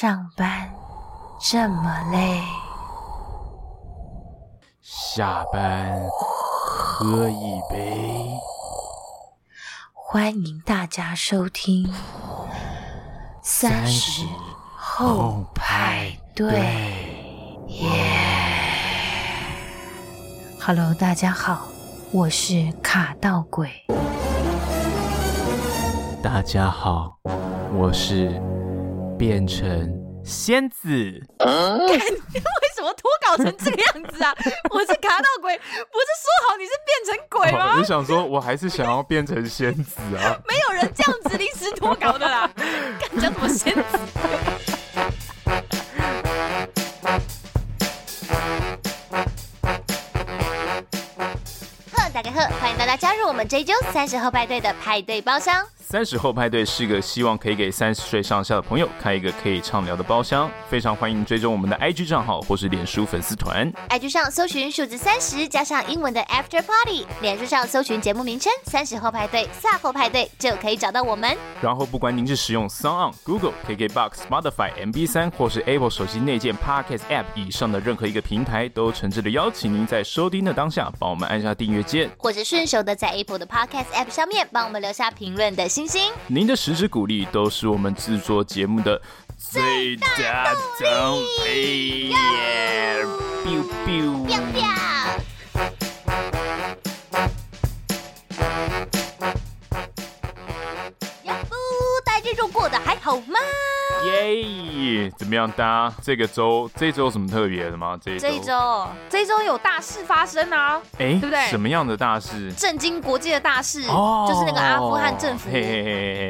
上班这么累，下班喝一杯。欢迎大家收听三十后派对。耶！Hello，大家好，我是卡到鬼。大家好，我是。变成仙子，嗯、为什么脱稿成这个样子啊？我是卡到鬼，不是说好你是变成鬼吗？我就想说，我还是想要变成仙子啊！没有人这样子临时脱稿的啦，干叫什么仙子？Hello，大家好，欢迎大家加入我们这一周三十后派对的派对包厢。三十后派对是个希望可以给三十岁上下的朋友开一个可以畅聊的包厢，非常欢迎追踪我们的 IG 账号或是脸书粉丝团。IG 上搜寻数字三十加上英文的 After Party，脸书上搜寻节目名称三十后派对、赛后派对就可以找到我们。然后不管您是使用 SoundOn、Google、KKBox、Spotify、MB 三或是 Apple 手机内建 Podcast App 以上的任何一个平台，都诚挚的邀请您在收听的当下帮我们按下订阅键，或者顺手的在 Apple 的 Podcast App 上面帮我们留下评论的星星，您的十支鼓励都是我们制作节目的最大动力。biu biu biu biu。呀呼，大家这周过得还好吗？耶怎么样，大家这个周这周有什么特别的吗？这一周这一周这一周有大事发生啊！哎、欸，对不对？什么样的大事？震惊国际的大事，oh, 就是那个阿富汗政府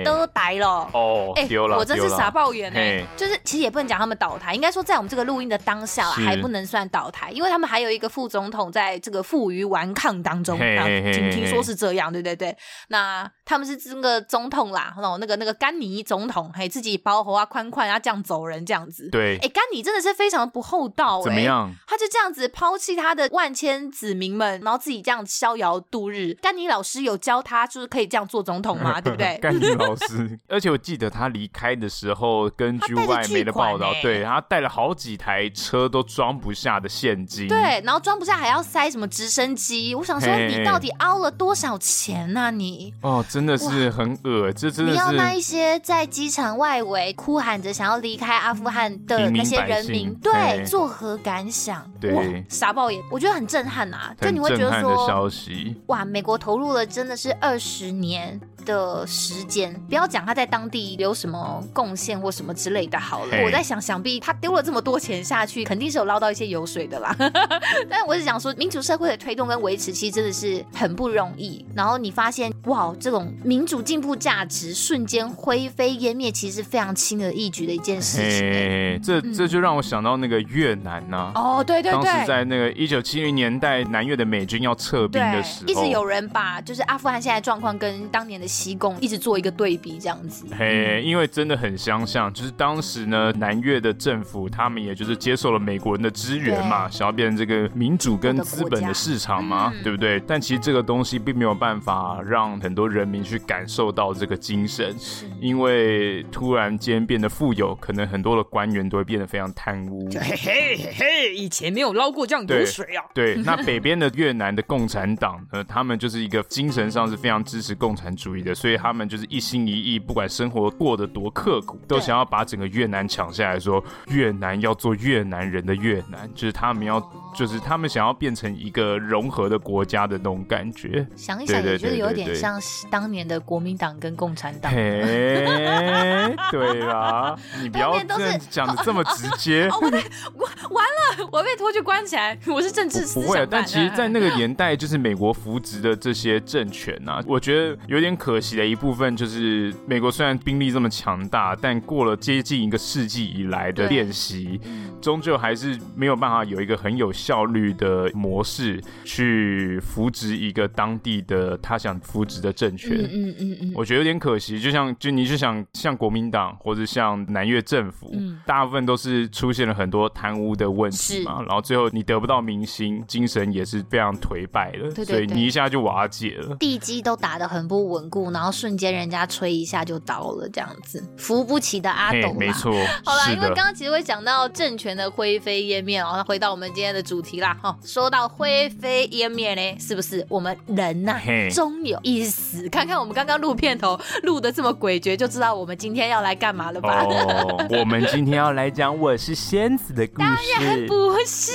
都倒了哦！哎，丢了！我真是傻抱怨哎！嘿就是其实也不能讲他们倒台，应该说在我们这个录音的当下啦，还不能算倒台，因为他们还有一个副总统在这个负隅顽抗当中，听听说是这样，对对对。那他们是那个总统啦，那那个那个甘尼总统，嘿自己包红啊宽宽啊这样走人这样子，对，哎，甘尼真的是非常不厚道，哎，怎么样？他就这样子抛弃他的万千子民们，然后自己这样逍遥度日。甘尼老师有教他就是可以这样做总统吗？对不对？甘尼老师，而且我记得他离开的时候，根据外媒的报道，对，他带了好几台车都装不下的现金，对，然后装不下还要塞什么直升机。我想说，你到底凹了多少钱呢？你哦，真的是很恶，这真的是你要那一些在机场外围哭喊着想要离开阿富汗的那些人民，对，作何感想？对，傻爆眼，我觉得很震撼呐，就你会觉得说，哇，美国投入了真的是二十年的时间，不要讲他在当地有什么贡献或什么之类的，好了，我在想，想必他丢了这么多钱下去，肯定是有捞到一些油水的啦。但我是想说，民主社会的推动跟维持，其实真的是很不容易。然后你发现，哇，这种民主进步价值瞬间灰飞烟灭，其实是非常轻而易举的一件事情。哎，这这就让我想到那个越南呐。哦，对对对，当时在那个一九七零年代，南越的美军要撤兵的时候，一直有人把就是阿富汗现在状况跟当年的西贡一直做一个对比，这样子。嘿，因为真的很相像，就是当时呢，南越的政府他们也就是接受了美国人的支援嘛，想要变成这个民主跟资本的市场嘛，对不对？但其实这个东西并没有办法让很多人民去感受到这个精神，因为突然间变得富有，可能很多的官员都会变得非常贪污。嘿嘿嘿嘿，以前没有捞过这样油水啊。对，那北边的越南的共产党呃，他们就是一个精神上是非常支持共产主义的，所以他们就是一心一意，不管生活过得多刻苦，都想要把整个越南抢下来，说越南要做越南人的越南，就是他们要，就是他们想要变成一个融合的国家的那种感觉。想一想，也觉得有点像是当年的国民党跟共产党。嘿，对啦，你不要这样讲的这么直接。哦，不对，我完了，我被拖去关起来，我是政治思想。不会，但其实，在那个年代，就是美国扶植的这些政权啊，我觉得有点可惜的一部分就是，美国虽然兵力这么强大，但过了接近一个世纪以来的练习，终究还是没有办法有一个很有效率的模式去扶植一个当地的他想扶植的政权。嗯嗯嗯嗯，我觉得有点可惜。就像就你就想像国民党或者像南越政府，大部分都是出现了很多贪污的问题嘛，然后最后你得不到民心，精神也是非常颓败的，对对对，所以你一下就瓦解了，地基都打得很不稳固，然后瞬间人家吹一下就倒了，这样子扶不起的阿斗，没错。好啦，因为刚刚其实会讲到政权的灰飞烟灭然后回到我们今天的主题啦，哈，说到灰飞烟灭呢，是不是我们人呐、啊，终有一死？看看我们刚刚录片头录的这么诡谲，就知道我们今天要来干嘛了吧？哦，我们今天要来讲我是仙子的故事。当然不是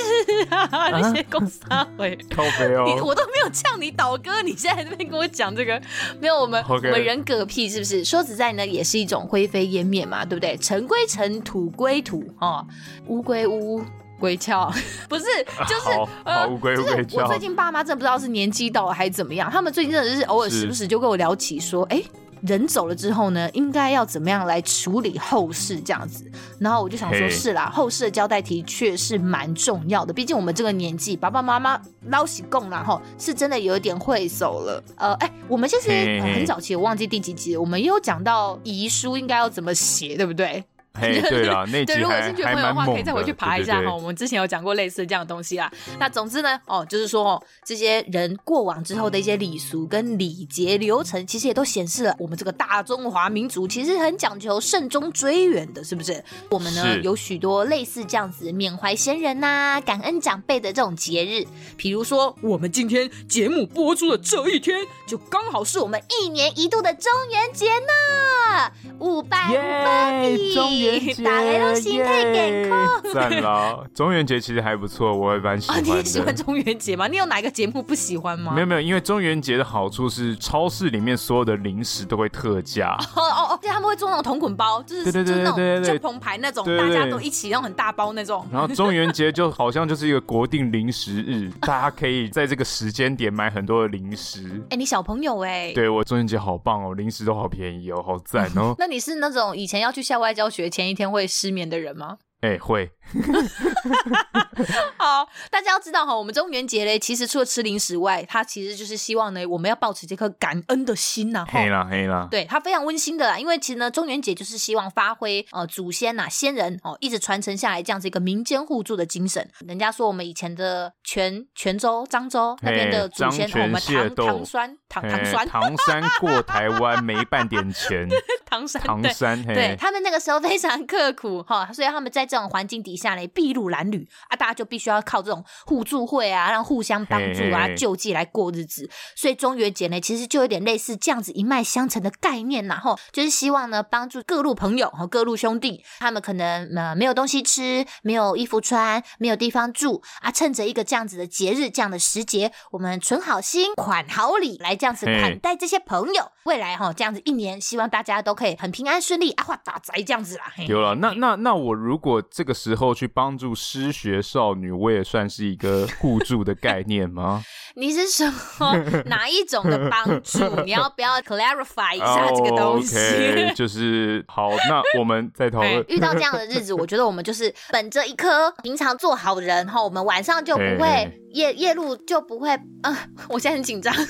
啊，啊你先公撒回，靠北哦，我都没有呛你倒戈，你现在在这边跟我讲这个，没有我们.我们人嗝屁是不是？说实在呢，也是一种灰飞烟灭嘛，对不对？尘归尘，土归土，哦，乌归乌。龟壳 不是，就是呃，我最近爸妈真的不知道是年纪到了还是怎么样，他们最近真的是偶尔时不时就跟我聊起说，哎，人走了之后呢，应该要怎么样来处理后事这样子。然后我就想说，是啦，后事的交代的确是蛮重要的，毕竟我们这个年纪，爸爸妈妈捞起供然后是真的有一点会走了。呃，哎，我们其实很早期，我忘记第几集了，我们也有讲到遗书应该要怎么写，对不对？嘿，对了，那对，如果有兴趣的朋友的话，可以再回去爬一下哈。我们之前有讲过类似这样的东西啦。那总之呢，哦，就是说哦，这些人过往之后的一些礼俗跟礼节流程，其实也都显示了我们这个大中华民族其实很讲究慎终追远的，是不是？我们呢有许多类似这样子缅怀先人呐、啊、感恩长辈的这种节日，比如说我们今天节目播出的这一天，就刚好是我们一年一度的中元节呢，五百五百里。打雷都心态健康，赞了！中元节其实还不错，我也蛮喜欢的。你喜欢中元节吗？你有哪个节目不喜欢吗？没有没有，因为中元节的好处是超市里面所有的零食都会特价。哦哦哦，对，他们会做那种同捆包，就是对对对对对，就澎湃那种，大家都一起那种很大包那种。然后中元节就好像就是一个国定零食日，大家可以在这个时间点买很多的零食。哎，你小朋友哎，对我中元节好棒哦，零食都好便宜哦，好赞哦。那你是那种以前要去校外教学前一天会失眠的人吗？哎、会。好，大家要知道哈，我们中元节嘞，其实除了吃零食外，它其实就是希望呢，我们要保持这颗感恩的心呐。黑啦黑啦，对，它非常温馨的啦，因为其实呢，中元节就是希望发挥呃祖先呐、啊、先人哦，一直传承下来这样子一个民间互助的精神。人家说我们以前的泉泉州、漳州那边的祖先，哦、我们唐唐酸唐唐酸唐山过台湾没半点钱，唐山唐山，对，对他们那个时候非常刻苦哈，所以他们在这种环境底下呢，筚路蓝缕啊，大家就必须要靠这种互助会啊，让互相帮助啊、救济来过日子。所以中元节呢，其实就有点类似这样子一脉相承的概念，然后就是希望呢，帮助各路朋友和各路兄弟，他们可能呃没有东西吃，没有衣服穿，没有地方住啊，趁着一个这样子的节日，这样的时节，我们存好心，款好礼，来这样子款待这些朋友。未来哈，这样子一年，希望大家都可以很平安顺利啊，发大财这样子啦。有了，那那那我如果这个时候去帮助失学少女，我也算是一个互助的概念吗？你是什么 哪一种的帮助？你要不要 clarify 一下这个东西？Oh, okay, 就是 好，那我们再讨论。遇到这样的日子，我觉得我们就是本着一颗平常做好人哈，我们晚上就不会夜夜路就不会啊、呃。我现在很紧张，要录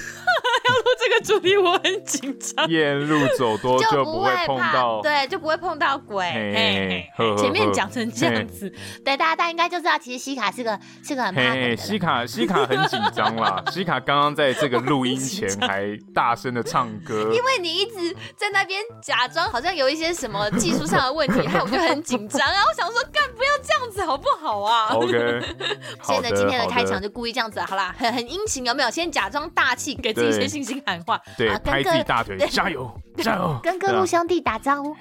这个主题，我很紧张。夜路走多就不会碰到，对，就不会碰到鬼。嘿嘿嘿嘿前面讲成这样子，对大家，大家应该就知道，其实西卡是个是个很怕的。西卡 西卡很紧张啦。西卡刚刚在这个录音前还大声的唱歌，因为你一直在那边假装好像有一些什么技术上的问题，害我就很紧张啊！我想说，干不要这样子好不好啊？OK，现在今天的开场就故意这样子，好啦，很很殷勤，有没有？先假装大气，给自己一些信心喊话，对，拍自己大腿，加油，加油，跟各路兄弟打招呼。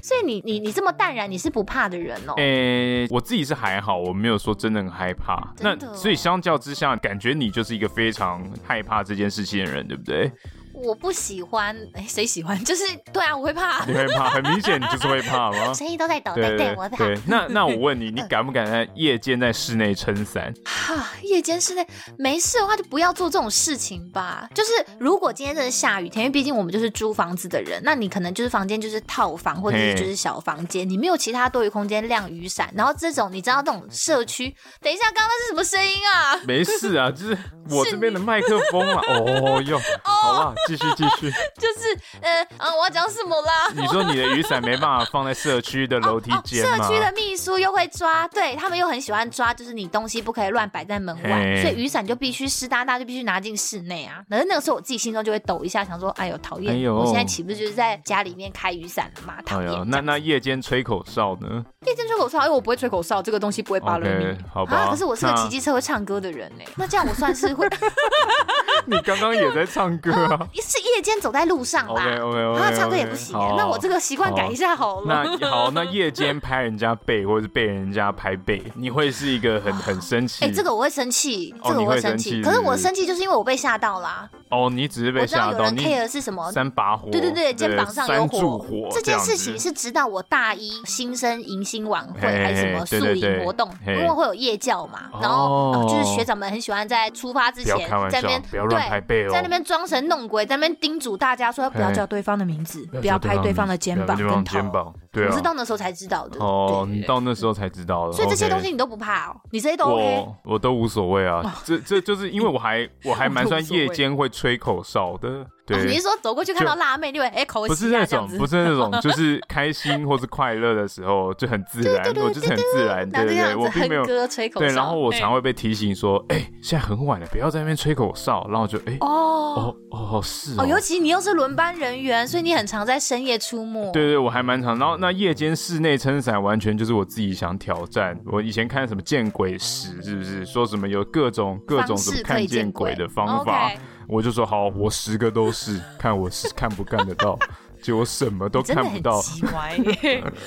所以你你你这么淡然，你是不怕的人哦？诶，我自己是还好，我没有说真的很害怕。那所以相较之下，感觉你。你就是一个非常害怕这件事情的人，对不对？我不喜欢，哎，谁喜欢？就是对啊，我会怕。你会怕，很明显你就是会怕吗？声音都在抖，对对，对，我会怕。对，那 那我问你，你敢不敢在夜间在室内撑伞？哈，夜间室内没事的话，就不要做这种事情吧。就是如果今天真的下雨天，因为毕竟我们就是租房子的人，那你可能就是房间就是套房或者是就是小房间，你没有其他多余空间晾雨伞。然后这种你知道这种社区，等一下，刚刚那是什么声音啊？没事啊，就是我这边的麦克风啊。哦哟，好吧。继续继续。就是，呃，嗯，我要讲什么啦？你说你的雨伞没办法放在社区的楼梯间吗？社区的秘书又会抓，对他们又很喜欢抓，就是你东西不可以乱摆在门外，所以雨伞就必须湿哒哒，就必须拿进室内啊。可是那个时候我自己心中就会抖一下，想说，哎呦，讨厌！我现在岂不是就是在家里面开雨伞了吗？讨厌！那那夜间吹口哨呢？夜间吹口哨，因为我不会吹口哨，这个东西不会扒了你。好吧。可是我是个骑机车会唱歌的人呢，那这样我算是会。你刚刚也在唱歌 啊？是夜间走在路上吧？OK OK OK。他唱歌也不行，那我这个习惯改一下好了。那好，那夜间拍人家背或者是被人家拍背，你会是一个很很生气？哎，这个我会生气，这个我会生气。可是我生气就是因为我被吓到啦。哦，你只是被吓到。有人 care 是什么？三把火。对对对，肩膀上有火。这件事情是直到我大一新生迎新晚会还是什么宿营活动，因为会有夜教嘛，然后就是学长们很喜欢在出发之前在那边对，在那边装神弄鬼，在那边叮嘱大家说不要叫对方的名字，不要拍对方的肩膀跟头。对，我是到那时候才知道的。哦，你到那时候才知道的。所以这些东西你都不怕哦？你这些都 OK？我我都无所谓啊。这这就是因为我还 我还蛮算夜间会吹口哨的。对，你是说走过去看到辣妹，你会哎口？不是那种，不是那种，就是开心或是快乐的时候就很自然，我就是很自然，对对对，我并没有吹口哨。对，然后我常会被提醒说，哎，现在很晚了，不要在那边吹口哨。然后就哎，哦哦哦，是哦，尤其你又是轮班人员，所以你很常在深夜出没。对对，我还蛮常。然后那夜间室内撑伞完全就是我自己想挑战。我以前看什么见鬼时，是不是说什么有各种各种什么看见鬼的方法？我就说好，我十个都是，看我是看不看得到。结果什么都看不到。奇怪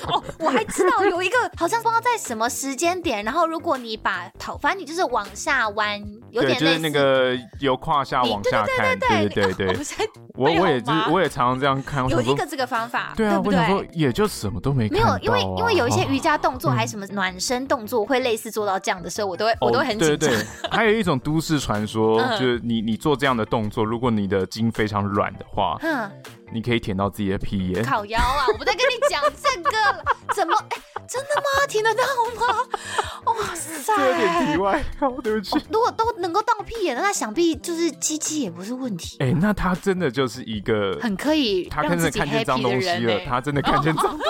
哦，我还知道有一个，好像不知道在什么时间点，然后如果你把头，反正你就是往下弯，有点就是那个由胯下往下看，对对对对。我我也我也常常这样看。有一个这个方法，对啊，我想说也就什么都没看到。没有，因为因为有一些瑜伽动作还是什么暖身动作会类似做到这样的时候，我都会我都会很紧张。对对，还有一种都市传说，就是你你做这样的动作，如果你的筋非常软的话，嗯。你可以舔到自己的屁眼，烤腰啊！我不在跟你讲这个，怎么？哎，真的吗？舔得到吗？哇塞！有点意外，好，对不起。如果都能够到屁眼，那想必就是鸡鸡也不是问题。哎，那他真的就是一个很可以，他真的看见脏东西了，他真的看见脏东西。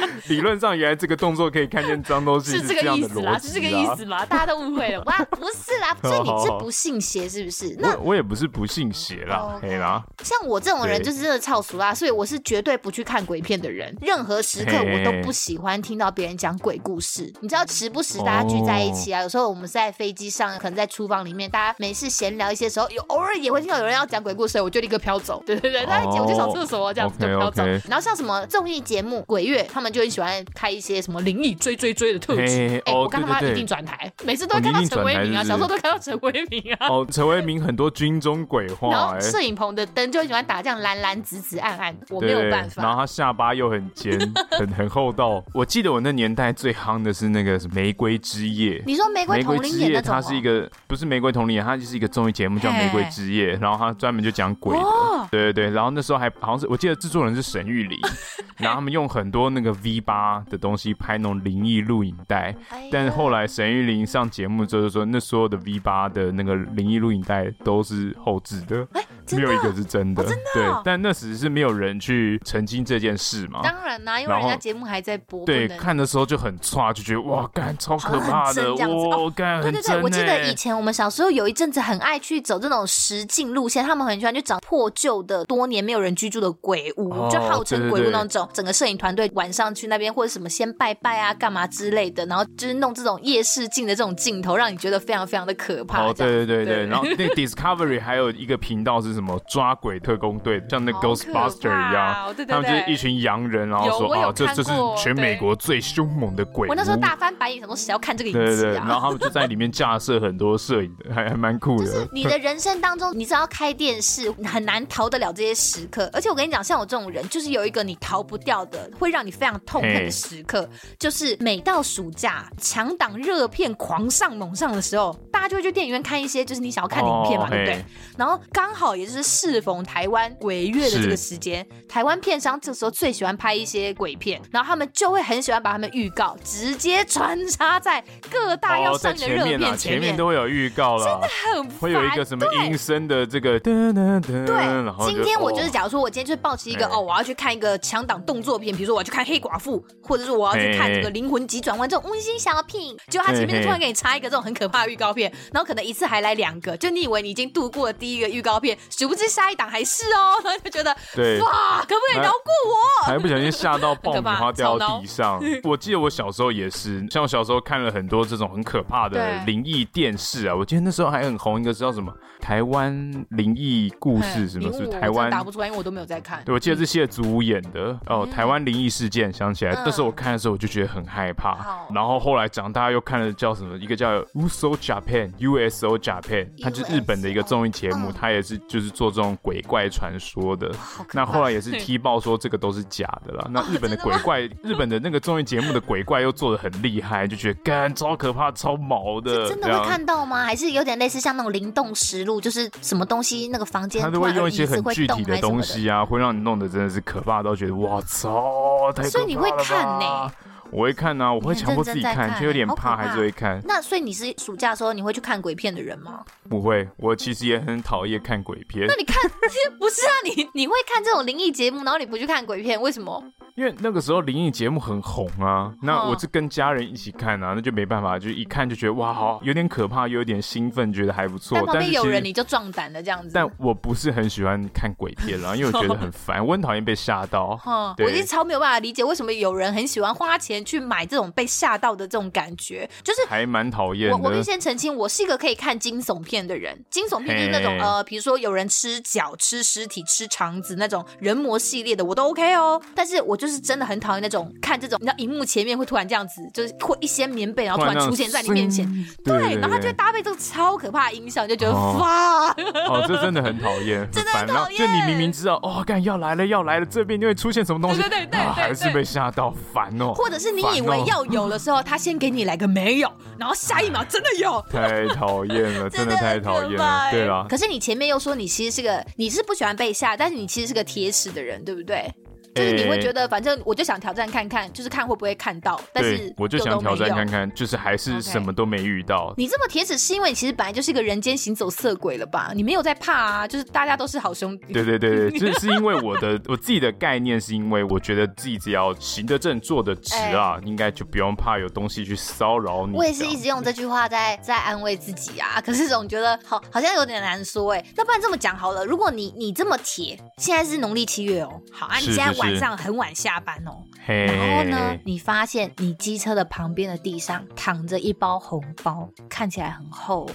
理论上，原来这个动作可以看见脏东西，是这个意思啦，是这个意思吗？大家都误会了，哇，不是啦，所以你是不信邪是不是？那我也不是不信邪啦，可以啦。像我这种人就是真的超俗啦，所以我是绝对不去看鬼片的人。任何时刻我都不喜欢听到别人讲鬼故事。你知道，时不时大家聚在一起啊，有时候我们是在飞机上，可能在厨房里面，大家没事闲聊一些时候，有偶尔也会听到有人要讲鬼故事，我就立刻飘走。对对对，大家一起我就上厕所这样子就飘走。然后像什么综艺节目鬼月，他们就很喜欢。开一些什么灵异追追追的特辑，哎，我看他一定转台，每次都会看到陈为民啊，小时候都看到陈为民啊。哦，陈为民很多军中鬼话，然后摄影棚的灯就很喜欢打这样蓝蓝紫紫暗暗，我没有办法。然后他下巴又很尖，很很厚道。我记得我那年代最夯的是那个《玫瑰之夜》。你说玫瑰之夜，它是一个不是玫瑰瞳铃眼，它就是一个综艺节目叫《玫瑰之夜》，然后他专门就讲鬼的。对对对，然后那时候还好像是我记得制作人是沈玉琳，然后他们用很多那个 V 八的东西拍。那种灵异录影带，但是后来沈玉琳上节目之后就说，那所有的 V 八的那个灵异录影带都是后置的，没有一个是真的。真的对，但那时是没有人去澄清这件事嘛。当然啦，因为人家节目还在播。对，看的时候就很差，就觉得哇，干超可怕的，哇，干很真。对对对，我记得以前我们小时候有一阵子很爱去走这种实境路线，他们很喜欢去找破旧的、多年没有人居住的鬼屋，就号称鬼屋那种。整个摄影团队晚上去那边或者什么先拜拜。啊，干嘛之类的，然后就是弄这种夜视镜的这种镜头，让你觉得非常非常的可怕。哦，对对对对，然后那 Discovery 还有一个频道是什么抓鬼特工队，像那 Ghostbuster 一样，他们就是一群洋人，然后说哦，这这是全美国最凶猛的鬼。我那时候大翻白眼，什么谁要看这个影集啊？对对对，然后他们就在里面架设很多摄影的，还还蛮酷的。就是你的人生当中，你只要开电视，很难逃得了这些时刻。而且我跟你讲，像我这种人，就是有一个你逃不掉的，会让你非常痛恨的时刻，就是每到暑假强档热片狂上猛上的时候，大家就会去电影院看一些就是你想要看的影片嘛，哦、对不对？然后刚好也就是适逢台湾鬼月的这个时间，台湾片商这时候最喜欢拍一些鬼片，然后他们就会很喜欢把他们预告直接穿插在各大要上映的热片前面，哦、前，面前面都会有预告了，真的很烦，会有一个什么阴森的这个噔噔噔，对，今天我就是假如说我今天就是抱持一个哦，我要去看一个强档动作片，比如说我要去看黑寡妇，或者是我要去看这个灵魂急转弯这种温馨小品，结果他前面就突然给你插一个这种很可怕的预告片，然后可能一次还来两个，就你以为你已经度过了第一个预告片，殊不知下一档还是哦，然后就觉得对 哇，可不可以饶过我？还不小心吓到爆米花掉到地上。我记得我小时候也是，像我小时候看了很多这种很可怕的灵异电视啊，我记得那时候还很红一个叫什么台湾灵异故事什么是台湾打不出来，因为我都没有在看。对，我记得是谢祖武演的哦，台湾灵异事件，想起来，但是我看的时候我就觉得很害怕。然后后来长大又看了叫什么一个叫 USO Japan，USO Japan，它就是日本的一个综艺节目，它也是就是做这种鬼怪传说的。那后来也是踢爆说这个都是假的了。那日本的鬼怪，日本的那个综艺节目的鬼怪又做的很厉害，就觉得干超可怕、超毛的。真的会看到吗？还是有点类似像那种灵动实录，就是什么东西那个房间，他都会用一些很具体的东西啊，会让你弄得真的是可怕到觉得哇操，太。所以你会看呢、欸？我会看啊，我会强迫自己看，就有点怕，还是会看。那所以你是暑假的时候你会去看鬼片的人吗？不会，我其实也很讨厌看鬼片。那你看，不是啊？你你会看这种灵异节目，然后你不去看鬼片，为什么？因为那个时候灵异节目很红啊，那我是跟家人一起看啊，那就没办法，就一看就觉得哇，好有点可怕，又有点兴奋，觉得还不错。但旁边有人你就壮胆了这样子。但我不是很喜欢看鬼片啦，因为我觉得很烦，我很讨厌被吓到。我一直超没有办法理解为什么有人很喜欢花钱去买这种被吓到的这种感觉，就是还蛮讨厌。我我必须先澄清，我是一个可以看惊悚片的人，惊悚片就是那种呃，比如说有人吃脚、吃尸体、吃肠子那种人魔系列的，我都 OK 哦。但是我就是真的很讨厌。那种看这种，你知道，荧幕前面会突然这样子，就是会一掀棉被，然后突然出现在你面前，对，对，然后他就会搭配这个超可怕的音效，就觉得哇，哦，这真的很讨厌，真的很讨厌。就你明明知道，哦，干要来了，要来了，这边就会出现什么东西，对对对，还是被吓到，烦哦。或者是你以为要有的时候，他先给你来个没有，然后下一秒真的有，太讨厌了，真的太讨厌了，对啊。可是你前面又说你其实是个，你是不喜欢被吓，但是你其实是个铁齿的人，对不对？就是你会觉得，反正我就想挑战看看，就是看会不会看到。但是我就想挑战看看，就是还是什么都没遇到。Okay. 你这么铁齿，是因为你其实本来就是一个人间行走色鬼了吧？你没有在怕啊？就是大家都是好兄弟。对对对对，这 是因为我的我自己的概念，是因为我觉得自己只要行得正、坐得直啊，欸、应该就不用怕有东西去骚扰你。我也是一直用这句话在在安慰自己啊，可是总觉得好好像有点难说哎、欸。那不然这么讲好了，如果你你这么铁，现在是农历七月哦，好啊，你现在晚上很晚。下班哦然后呢，你发现你机车的旁边的地上躺着一包红包，看起来很厚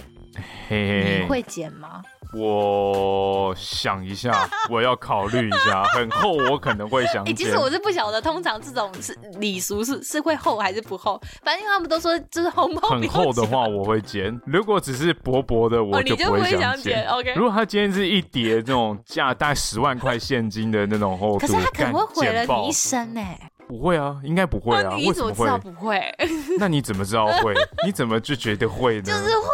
你会捡吗？我想一下，我要考虑一下，很厚，我可能会想捡。其实我是不晓得，通常这种是礼俗是是会厚还是不厚，反正他们都说就是红包很厚的话，我会煎；如果只是薄薄的，我就不会想捡。OK，如果他今天是一叠那种价大概十万块现金的那种厚度，可是他可能会毁了你一生呢？不会啊，应该不会啊。你怎么知道不会？那你怎么知道会？你怎么就觉得会呢？就是会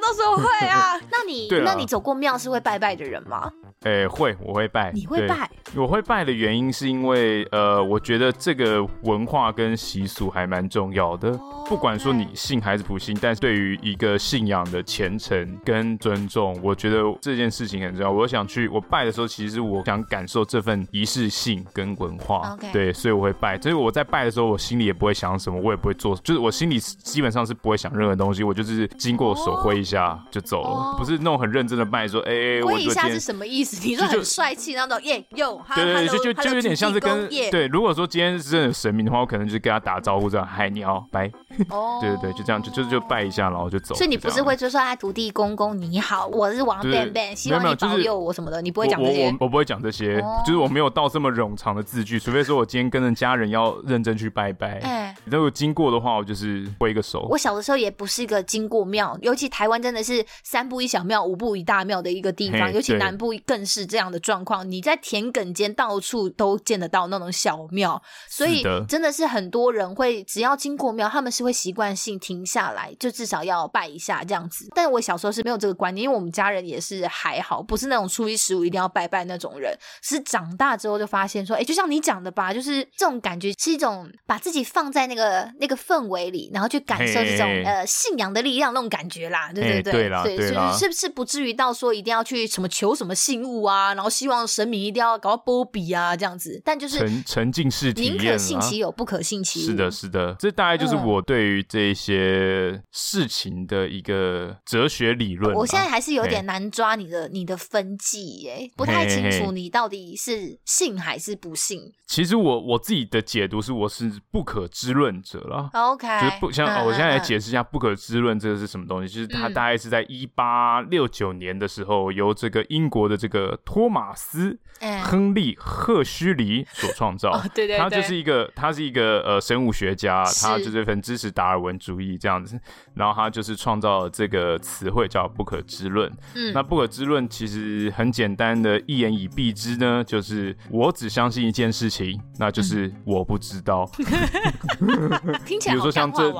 都说会啊。那你那你走过庙是会拜拜的人吗？诶，会，我会拜。你会拜？我会拜的原因是因为，呃，我觉得这个文化跟习俗还蛮重要的。不管说你信还是不信，但是对于一个信仰的虔诚跟尊重，我觉得这件事情很重要。我想去，我拜的时候，其实我想感受这份仪式性跟文化。对，所以我会拜。所以我在拜的时候，我心里也不会想什么，我也不会做，就是我心里基本上是不会想任何东西，我就是经过手挥一下就走了，不是那种很认真的拜，说，哎，挥一下是什么意思？你说很帅气那种耶哟，对对，就就就有点像是跟对。如果说今天是真的神明的话，我可能就是跟他打招呼这样，嗨，你好，拜。哦，对对对，就这样，就就就拜一下，然后就走。所以你不是会就说哎，土地公公你好，我是王 Ben Ben，希望你保佑我什么的，你不会讲这些。我不会讲这些，就是我没有到这么冗长的字句，除非说我今天跟着家人要认真去拜拜。哎，如果经过的话，我就是挥一个手。我小的时候也不是一个经过庙，尤其台湾真的是三步一小庙，五步一大庙的一个地方，尤其南部更是这样的状况。你在田埂间到处都见得到那种小庙，所以真的是很多人会只要经过庙，他们是会习惯性停下来，就至少要拜一下这样子。但我小时候是没有这个观念，因为我们家人也是还好，不是那种初一十五一定要拜拜那种人。是长大之后就发现说，哎，就像你讲的吧，就是这种感觉是一种把自己放在那个那个氛围里，然后去感受这种呃信仰的力量那种感觉啦，对对对，对啦，对，是是不是不至于到说一定要去什么求什么信物啊，然后希望神明一定要搞到波比啊这样子，但就是沉沉浸式体验，宁可信其有，不可信其无。是的，是的，这大概就是我对于这些事情的一个哲学理论。我现在还是有点难抓你的你的分际耶，不太清楚你到底是信还是不信。其实我我自己的解读是，我是不可知论者了。OK，就是不像、嗯哦、我现在来解释一下不可知论这个是什么东西，就是它大概是在一八六九年的时候，由这个英国的这个托马斯·亨利·赫胥黎所创造。哦、对对对，他就是一个他是一个呃生物学家，他就是很支持达尔文主义这样子，然后他就是创造了这个词汇叫不可知论。嗯，那不可知论其实很简单的一言以蔽之呢，就是我只相信一件事情。那就是我不知道，听起来比如说像这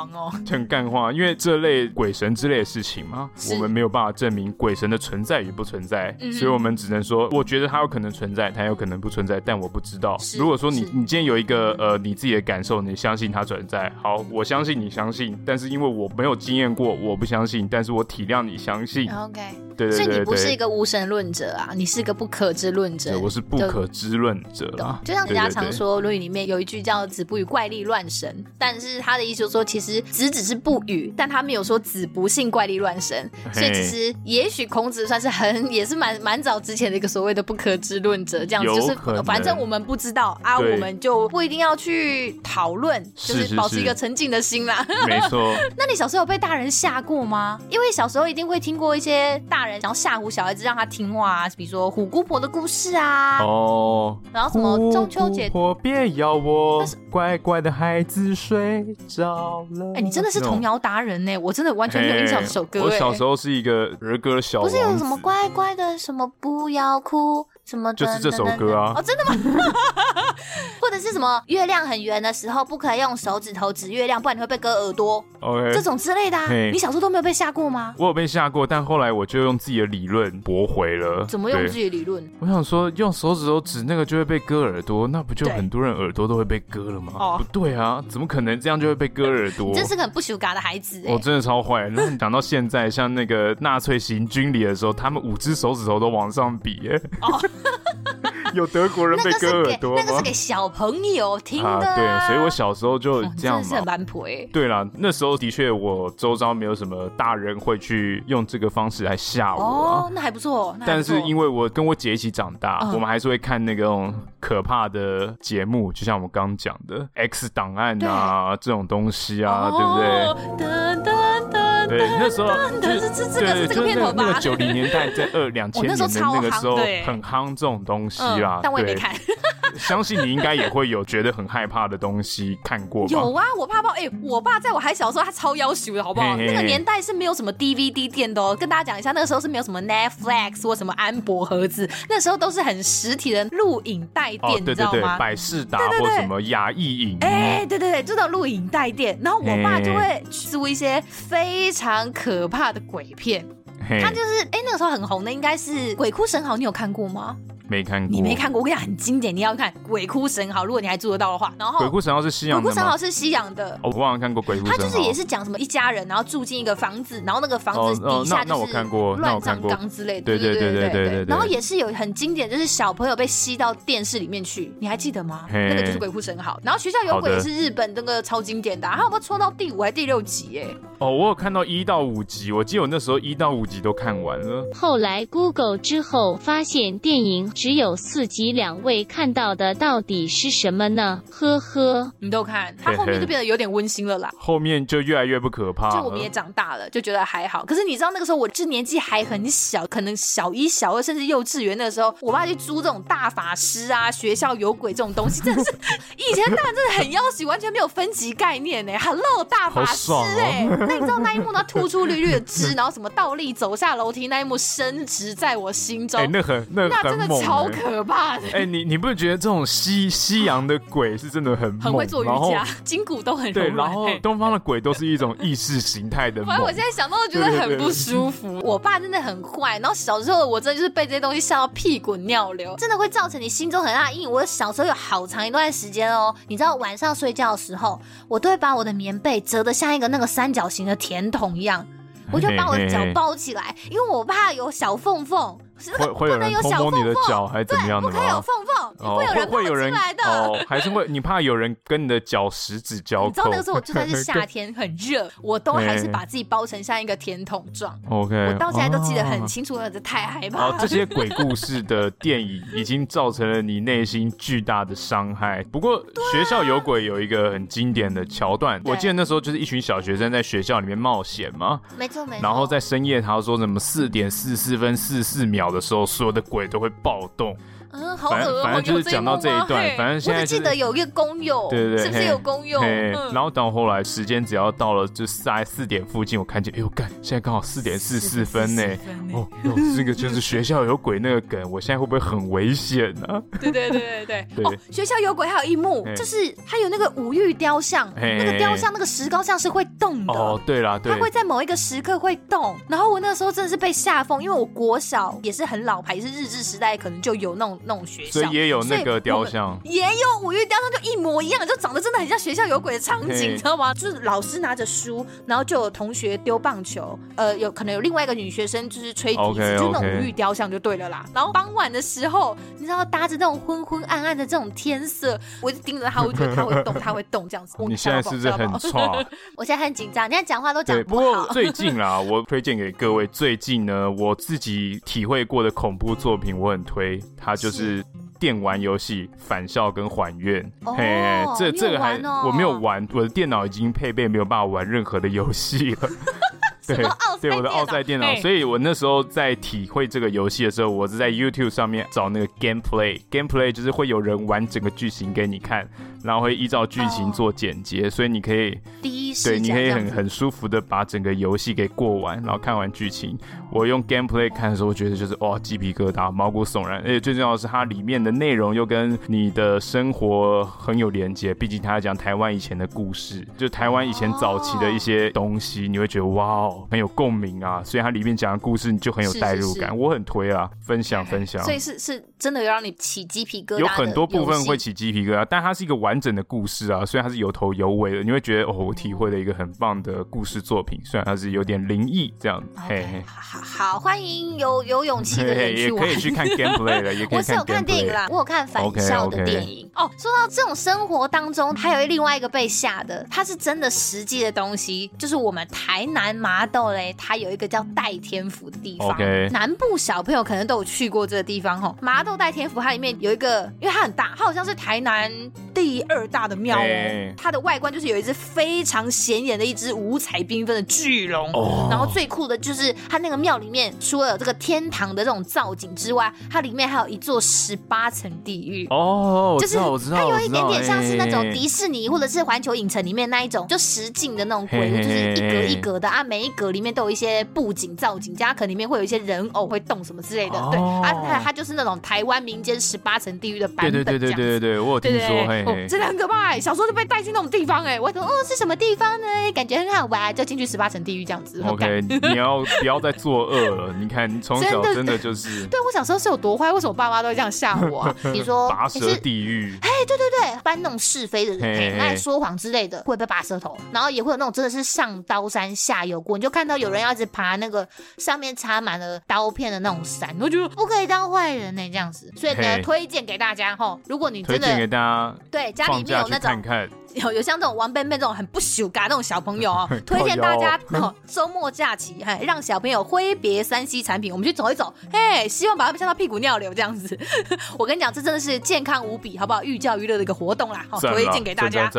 很干话，因为这类鬼神之类的事情嘛，我们没有办法证明鬼神的存在与不存在，所以我们只能说，我觉得它有可能存在，它有可能不存在，但我不知道。如果说你你今天有一个呃你自己的感受，你相信它存在，好，我相信你相信，但是因为我没有经验过，我不相信，但是我体谅你相信。OK，对对对，所以你不是一个无神论者啊，你是个不可知论者。我是不可知论者啊，就像人家。常说《论语》里面有一句叫“子不语怪力乱神”，但是他的意思就是说，其实子只是不语，但他没有说子不信怪力乱神。所以其实也许孔子算是很也是蛮蛮早之前的一个所谓的不可知论者，这样子就是反正我们不知道啊，我们就不一定要去讨论，就是保持一个沉静的心啦。没错。那你小时候有被大人吓过吗？因为小时候一定会听过一些大人想要吓唬小孩子，让他听话啊，比如说虎姑婆的故事啊，哦，然后什么中秋节。婆别咬我，乖乖的孩子睡着了。哎，你真的是童谣达人呢！我真的完全没有印象这首歌。我小时候是一个儿歌小，不是有什么乖乖的什么不要哭。什么就是这首歌啊？哦，真的吗？或者是什么月亮很圆的时候，不可以用手指头指月亮，不然你会被割耳朵。OK，这种之类的啊。你小时候都没有被吓过吗？我有被吓过，但后来我就用自己的理论驳回了。怎么用自己的理论？我想说，用手指头指那个就会被割耳朵，那不就很多人耳朵都会被割了吗？哦，不对啊，怎么可能这样就会被割耳朵？你真是个很不羞嘎的孩子。我真的超坏。那你讲到现在，像那个纳粹行军礼的时候，他们五只手指头都往上比，哎。哦。有德国人被割耳朵吗？那个是给小朋友听的啊。对啊，所以我小时候就这样嘛。哦、是蛮婆对啦，那时候的确我周遭没有什么大人会去用这个方式来吓我，啊。哦，那还不错。但是因为我跟我姐一起长大，嗯、我们还是会看那种可怕的节目，就像我们刚刚讲的《X 档案》啊对这种东西啊，哦、对不对？噔噔噔对，那时候就是对，就是那个九零年代在二两千年的那个时候很夯这种东西啦。但我也没看。相信你应该也会有觉得很害怕的东西看过吧？有啊，我怕爆。哎，我爸在我还小的时候，他超要求的，好不好？那个年代是没有什么 DVD 店的哦。跟大家讲一下，那个时候是没有什么 Netflix 或什么安博盒子，那时候都是很实体的录影带店，你知道吗？百事达或什么雅艺影。哎，对对对，这种录影带店。然后我爸就会租一些非常可怕的鬼片。他就是哎，那个时候很红的，应该是《鬼哭神嚎》，你有看过吗？没看过，你没看过，我跟你讲很经典，你要看《鬼哭神嚎》，如果你还做得到的话。然后《鬼哭神嚎》是西洋的，《鬼哭神嚎》是西洋的。我忘了看过《鬼哭神嚎》。他就是也是讲什么一家人，然后住进一个房子，然后那个房子底下就是乱葬岗之类的。对对对对对对。然后也是有很经典，就是小朋友被吸到电视里面去，你还记得吗？那个就是《鬼哭神嚎》。然后《学校有鬼》也是日本那个超经典的，他有没有戳到第五还是第六集？哎，哦，我有看到一到五集，我记得我那时候一到五集都看完了。后来 Google 之后发现电影只有四集。两位看到的到底是什么呢？呵呵，你都看，他后面就变得有点温馨了啦。后面就越来越不可怕。就我们也长大了，就觉得还好。可是你知道那个时候，我这年纪还很小，可能小一、小二，甚至幼稚园的时候，我爸去租这种大法师啊，学校有鬼这种东西，真的是 以前大人真的很要死，完全没有分级概念呢。Hello，大法师哎，哦、那你知道那一幕，他突出绿绿的枝，然后什么倒立走下楼梯那一幕，深植在我心中。哎，那很那很，那真的超可怕的。哎，你 你不觉得这种西西洋的鬼是真的很很会做瑜伽，筋骨都很软。对，然后东方的鬼都是一种意识形态的。反正我现在想到都觉得很不舒服。我爸真的很坏，然后小时候我真的就是被这些东西吓到屁滚尿流，真的会造成你心中很大阴影。我小时候有好长一段时间哦，你知道晚上睡觉的时候，我都会把我的棉被折得像一个那个三角形的甜筒一样，我就把我的脚包起来，因为我怕有小缝缝。会会有人偷摸你的脚还是怎么样的吗？不可以有缝缝，会有人会有人来的。哦，还是会你怕有人跟你的脚十指交扣？你知道那个时候，我就算是 夏天很热，我都还是把自己包成像一个甜筒状。OK，我到现在都记得很清楚，这太害怕了。这些鬼故事的电影已经造成了你内心巨大的伤害。不过学校有鬼有一个很经典的桥段，我记得那时候就是一群小学生在学校里面冒险嘛。没错没错。然后在深夜，他说什么四点四四分四十四秒的时候，所有的鬼都会暴动。嗯，好恶，反正就是讲到这一段，反正现在记得有一个工友，对对对，是不是有功用？然后到后来时间只要到了就在四点附近，我看见，哎呦干，现在刚好四点四十四分呢。哦，这个就是学校有鬼那个梗，我现在会不会很危险呢？对对对对对。哦，学校有鬼还有一幕，就是还有那个五玉雕像，那个雕像那个石膏像是会动的。哦，对啦，对，它会在某一个时刻会动。然后我那时候真的是被吓疯，因为我国小也是很老牌，也是日治时代，可能就有那种那种学校。也有那个雕像，也有五玉雕像，就一模一样，就长得真的很像学校有鬼的场景，你知道吗？就是老师拿着书，然后就有同学丢棒球，呃，有可能有另外一个女学生就是吹笛子，就那种五玉雕像就对了啦。然后傍晚的时候，你知道搭着那种昏昏暗暗的这种天色，我就盯着他，我觉得他会动，他会动这样子。你现在是不是很差？我现在很紧张，你看讲话都讲不好。不过最近啦，我推荐给各位，最近呢，我自己体会过的恐怖作品，我很推，它就是。电玩游戏《返校》跟《还愿》，嘿，这这个还我没有玩，我的电脑已经配备没有办法玩任何的游戏了。对，对，我的奥赛电脑，所以我那时候在体会这个游戏的时候，我是在 YouTube 上面找那个 Gameplay，Gameplay 就是会有人玩整个剧情给你看。然后会依照剧情做剪接，哦、所以你可以第一对，你可以很很舒服的把整个游戏给过完，然后看完剧情。我用 gameplay 看的时候，我觉得就是哇，鸡皮疙瘩，毛骨悚然，而且最重要的是它里面的内容又跟你的生活很有连接。毕竟它讲台湾以前的故事，就台湾以前早期的一些东西，哦、你会觉得哇哦，很有共鸣啊。所以它里面讲的故事，你就很有代入感。是是是我很推啊，分享 分享。所以是是真的有让你起鸡皮疙瘩，有很多部分会起鸡皮疙瘩，但它是一个完。整的故事啊，虽然它是有头有尾的，你会觉得哦，我体会了一个很棒的故事作品。虽然它是有点灵异这样，嘿嘿，好，好，欢迎有有勇气的人去玩，也可以去看 gameplay 的，也可以看 gameplay。我是有看电影啦，我有看返校的电影。哦，说到这种生活当中，还有另外一个被吓的，它是真的实际的东西，就是我们台南麻豆嘞，它有一个叫戴天府的地方。Okay. 南部小朋友可能都有去过这个地方吼，麻豆代天府它里面有一个，因为它很大，它好像是台南第二大的庙哦，欸、它的外观就是有一只非常显眼的一只五彩缤纷的巨龙，哦、然后最酷的就是它那个庙里面除了有这个天堂的这种造景之外，它里面还有一座十八层地狱哦，就是它有一点点像是那种迪士尼或者是环球影城里面那一种就实景的那种鬼屋，就是一格一格的啊，每一格里面都有一些布景造景，加可能里面会有一些人偶会动什么之类的，哦、对啊，它它就是那种台湾民间十八层地狱的版本，对对对对对对，我有听说，对对对哦，真的很可怕。小时候就被带去那种地方，哎，我说哦，是什么地方呢？感觉很好玩，就进去十八层地狱这样子。OK，你要不要再作恶了？你看你从小真的就是，对我小时候是有多坏？为什么爸妈都会这样吓我？你说拔舌地狱？哎，对对对，搬那种是非的人，爱说谎之类的，会被拔舌头。然后也会有那种真的是上刀山下油锅，你就看到有人要一直爬那个上面插满了刀片的那种山，我觉得不可以当坏人呢，这样子。所以呢，推荐给大家哈，如果你真的给大家，对家里面有那种。看看有有像这种王贝贝这种很不羞嘎那种小朋友哦，推荐大家 哦，周末假期嘿，让小朋友挥别三 C 产品，我们去走一走，嘿，希望把他们吓到屁股尿流这样子。我跟你讲，这真的是健康无比，好不好？寓教于乐的一个活动啦，好，推荐给大家。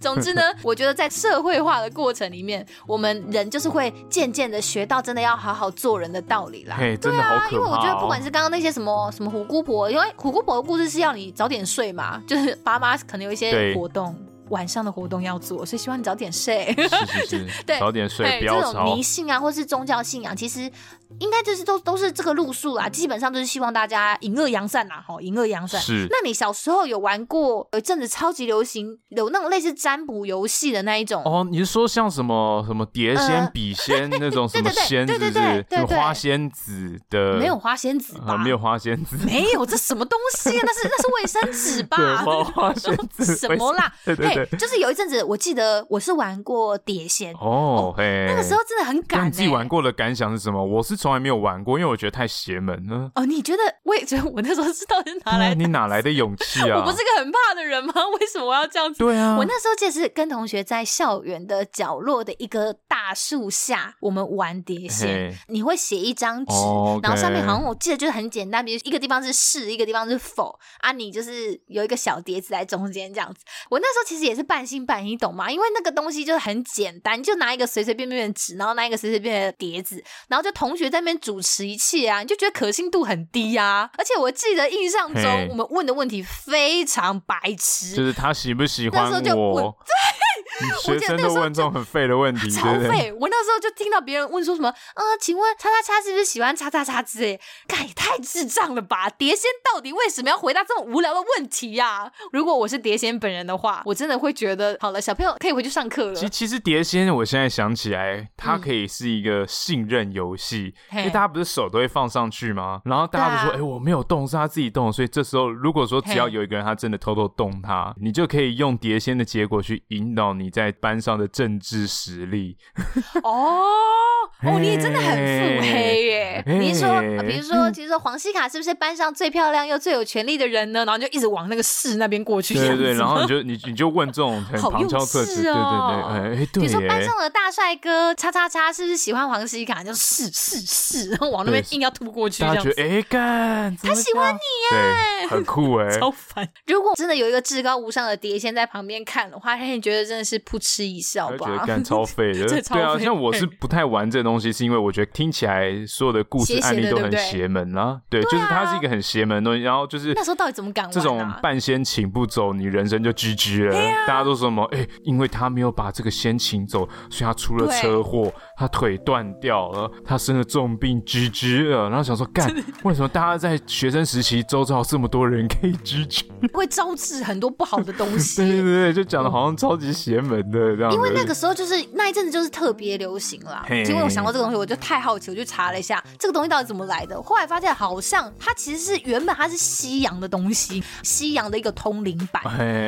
总之呢，我觉得在社会化的过程里面，我们人就是会渐渐的学到真的要好好做人的道理啦。嘿，真的好可怕。因为我觉得不管是刚刚那些什么什么虎姑婆，因为虎姑婆的故事是要你早点睡嘛，就是爸妈可能有一些活动。晚上的活动要做，所以希望你早点睡。是是是，对，早点睡，不要吵。这种迷信啊，或是宗教信仰，其实应该就是都都是这个路数啦。基本上就是希望大家隐恶扬善呐，哈，隐恶扬善。是。那你小时候有玩过有一阵子超级流行有那种类似占卜游戏的那一种？哦，你是说像什么什么碟仙、笔仙 那种什么仙，是不是？就花仙子的？没有花仙子吧？没有花仙子。没有，这什么东西啊？那是那是卫生纸吧？对，花仙子 什么啦？对对对，就是有一阵子，我记得我是玩过碟仙哦，嘿，那个时候真的很敢。你自己玩过的感想是什么？我是从来没有玩过，因为我觉得太邪门了。哦，你觉得？我也 觉得我那时候是到底哪来？你哪来的勇气啊？我不是个很怕的人吗？为什么我要这样子？对啊，我那时候记得是跟同学在校园的角落的一个大树下，我们玩碟仙。你会写一张纸，然后上面好像我记得就是很简单，比如一个地方是是，一个地方是否啊，你就是有一个小碟子在中间这样子。我那时候其实也是半信半疑，你懂吗？因为那个东西就是很简单，就拿一个随随便便的纸，然后拿一个随随便便的碟子，然后就同学在那边主持一切啊，你就觉得可信度很低啊。而且我记得印象中我们问的问题非常白痴，就是他喜不喜欢我？那时候就问，对。学生都问这种很废的问题，超废！我那时候就听到别人问说什么，啊，请问叉叉叉是不是喜欢叉叉叉之类？该也太智障了吧！碟仙到底为什么要回答这么无聊的问题呀？如果我是碟仙本人的话，我真的会觉得，好了，小朋友可以回去上课了。其其实碟仙，我现在想起来，它可以是一个信任游戏，因为大家不是手都会放上去吗？然后大家都说，哎，我没有动，是他自己动，所以这时候如果说只要有一个人他真的偷偷动它，你就可以用碟仙的结果去引导你。你在班上的政治实力 哦哦，你也真的很腹黑耶！你说，比如说，其实说黄西卡是不是班上最漂亮又最有权力的人呢？然后就一直往那个市那边过去，对对对，然后你就你你就问这种 很旁敲侧击，对对对，哎，对。比如说班上的大帅哥叉叉叉是不是喜欢黄西卡？就是是是，然后往那边硬要突过去，这样子。哎干，他喜欢你耶，很酷 哎，超烦。如果真的有一个至高无上的碟仙在旁边看的话，他也觉得真的是。扑哧一笑吧，觉得干超废的。对啊，像我是不太玩这东西，是因为我觉得听起来所有的故事案例都很邪门啊。对，就是它是一个很邪门的东西。然后就是那时候到底怎么敢玩？这种半仙请不走，你人生就 GG 了。大家都说什么？哎，因为他没有把这个仙请走，所以他出了车祸，他腿断掉了，他生了重病，GG 了。然后想说，干，为什么大家在学生时期周遭这么多人可以 GG？会招致很多不好的东西。对对对，就讲的好像超级邪门的这样。因为那个时候就是那一阵子就是特别流行啦。结果我想到这个东西，我就太好奇，我就查了一下这个东西到底怎么来的。后来发现好像它其实是原本它是西洋的东西，西洋的一个通灵板，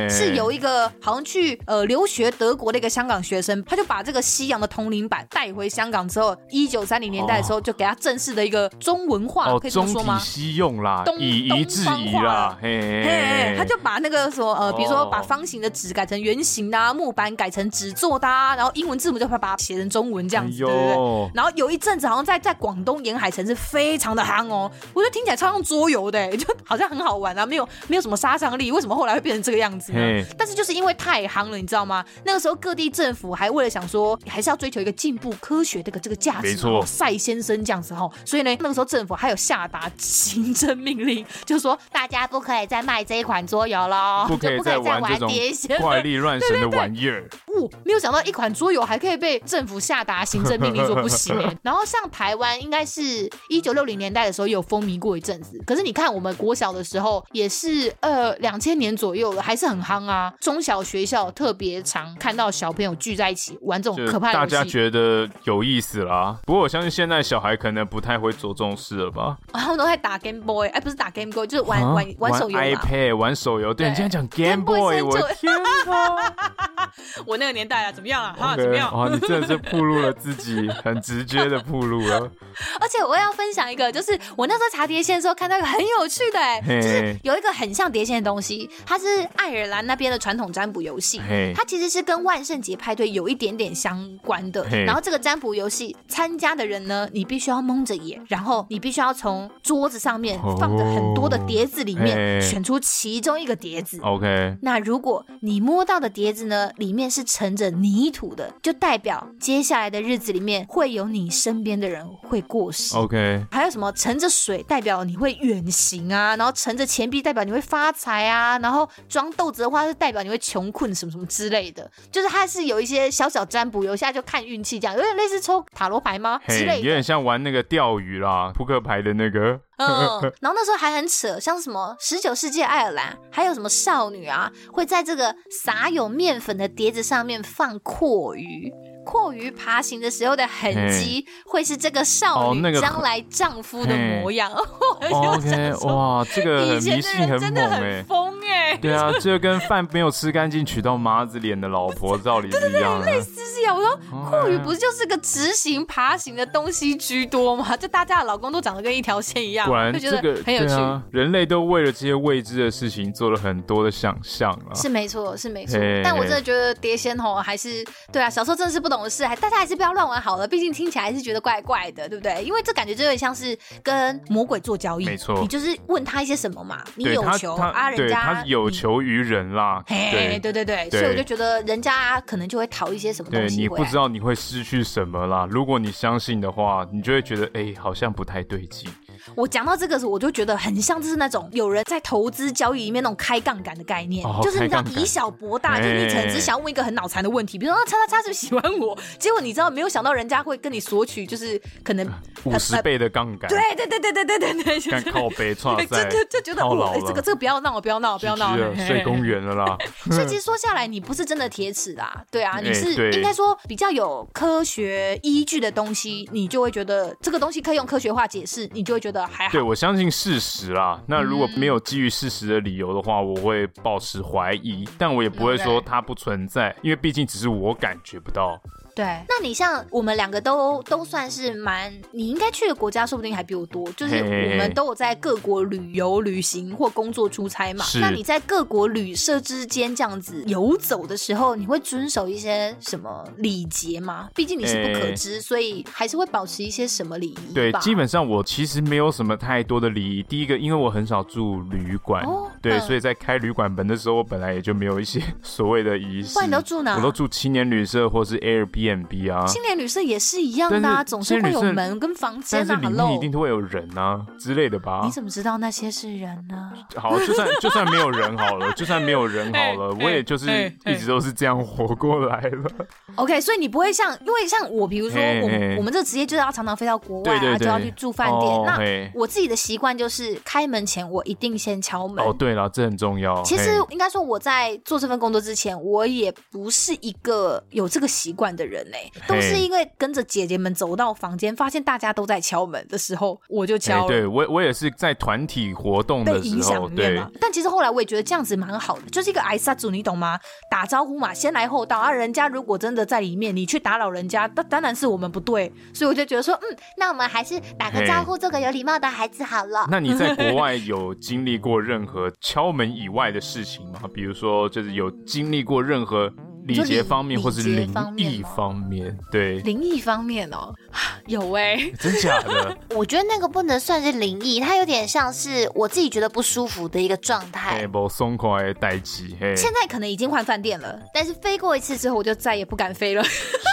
是有一个好像去呃留学德国的一个香港学生，他就把这个西洋的通灵板带回香港之后，一九三零年代的时候就给他正式的一个中文化，可以这么说吗？西用啦，以夷制夷啦，嘿，嘿，他就把那个什么呃，比如说把方形的纸改成圆形的啊木板。改成纸做的，啊，然后英文字母就会把它写成中文这样子，哎、对不对？然后有一阵子好像在在广东沿海城市非常的夯哦，我觉得听起来超像桌游的，就好像很好玩啊，没有没有什么杀伤力，为什么后来会变成这个样子呢？但是就是因为太夯了，你知道吗？那个时候各地政府还为了想说，还是要追求一个进步科学这个这个价值，没错，赛先生这样子哈，所以呢，那个时候政府还有下达行政命令，就说大家不可以再卖这一款桌游喽，不可以再玩这种怪力乱神的玩意儿。哦，没有想到一款桌游还可以被政府下达行政命令说不行。然后像台湾，应该是一九六零年代的时候有风靡过一阵子。可是你看，我们国小的时候也是呃两千年左右了，还是很夯啊。中小学校特别常看到小朋友聚在一起玩这种可怕大家觉得有意思啦。不过我相信现在小孩可能不太会做这种事了吧？然后都在打 Game Boy，哎，不是打 Game Boy，就是玩玩玩手游，iPad 玩手游。对，你竟然讲 Game Boy，我天哪！我那个年代啊，怎么样啊？哈，怎么样？哇，你真的是暴露了自己，很直接的暴露了。而且我要分享一个，就是我那时候查碟仙的时候看到一个很有趣的，哎，就是有一个很像碟仙的东西，它是爱尔兰那边的传统占卜游戏，它其实是跟万圣节派对有一点点相关的。然后这个占卜游戏参加的人呢，你必须要蒙着眼，然后你必须要从桌子上面放着很多的碟子里面选出其中一个碟子。OK，那如果你摸到的碟子呢，里面是。是盛着泥土的，就代表接下来的日子里面会有你身边的人会过世。OK，还有什么盛着水代表你会远行啊，然后盛着钱币代表你会发财啊，然后装豆子的话是代表你会穷困什么什么之类的，就是它是有一些小小占卜，有一下就看运气这样，有点类似抽塔罗牌吗？之类的，有点像玩那个钓鱼啦，扑克牌的那个。嗯，然后那时候还很扯，像什么十九世纪爱尔兰，还有什么少女啊，会在这个撒有面粉的碟子上面放阔鱼。蛞蝓爬行的时候的痕迹，会是这个少女将来丈夫的模样。OK，哇，这个迷信很猛哎，疯哎。对啊，这跟饭没有吃干净娶到麻子脸的老婆 道理是一样的。类似是一样。我说蛞蝓不就是个直行爬行的东西居多吗？就大家的老公都长得跟一条线一样，果然这个很有趣。人类都为了这些未知的事情做了很多的想象啊。是没错，是没错。但我真的觉得碟仙吼还是对啊，小时候真的是不懂。是，还大家还是不要乱玩好了。毕竟听起来还是觉得怪怪的，对不对？因为这感觉就有点像是跟魔鬼做交易。没错，你就是问他一些什么嘛，你有求啊，人家他有求于人啦。嘿，对对对，所以我就觉得人家可能就会讨一些什么东西。对，你不知道你会失去什么啦。如果你相信的话，你就会觉得哎，好像不太对劲。我讲到这个时候，我就觉得很像就是那种有人在投资交易里面那种开杠杆的概念，哦、就是你知道以小博大，就是你可能只想问一个很脑残的问题，比如说叉叉叉是不是喜欢我？结果你知道没有想到人家会跟你索取，就是可能五十倍的杠杆。对对对对对对对对，就是靠北 创就就就觉得哇，这个这个不要闹，我不要闹，不要闹，睡公园了啦。所以其实说下来，你不是真的铁齿啦，对啊，你是应该说比较有科学依据的东西，你就会觉得这个东西可以用科学化解释，你就会觉得还好。对，我相信事实啦。那如果没有基于事实的理由的话，我会保持怀疑，但我也不会说它不存在，因为毕竟只是我感觉不到。对，那你像我们两个都都算是蛮，你应该去的国家说不定还比我多，就是我们都有在各国旅游、旅行或工作出差嘛。是那你在各国旅社之间这样子游走的时候，你会遵守一些什么礼节吗？毕竟你是不可知，所以还是会保持一些什么礼仪？对，基本上我其实没有什么太多的礼仪。第一个，因为我很少住旅馆，哦、对，嗯、所以在开旅馆门的时候，我本来也就没有一些所谓的仪式。你都住哪？我都住青年旅社或是 Airbnb。B 啊，青年旅社也是一样的啊，总是会有门跟房间啊，但是里面一定都会有人啊之类的吧？你怎么知道那些是人呢？好，就算就算没有人好了，就算没有人好了，我也就是一直都是这样活过来了。OK，所以你不会像，因为像我，比如说我我们这个职业就是要常常飞到国外啊，就要去住饭店。那我自己的习惯就是开门前我一定先敲门。哦，对了，这很重要。其实应该说我在做这份工作之前，我也不是一个有这个习惯的人嘞。都是因为跟着姐姐们走到房间，发现大家都在敲门的时候，我就敲了。对，我我也是在团体活动的时候，对。但其实后来我也觉得这样子蛮好的，就是一个挨杀组，你懂吗？打招呼嘛，先来后到啊。人家如果真的在里面，你去打扰人家，那当然是我们不对。所以我就觉得说，嗯，那我们还是打个招呼，做个有礼貌的孩子好了。那你在国外有经历过任何敲门以外的事情吗？比如说，就是有经历过任何？礼节方面，或是灵异方面，对灵异方面哦，有哎，真假的？我觉得那个不能算是灵异，它有点像是我自己觉得不舒服的一个状态。不松快的代志，现在可能已经换饭店了，但是飞过一次之后，我就再也不敢飞了。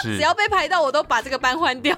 只要被排到，我都把这个班换掉。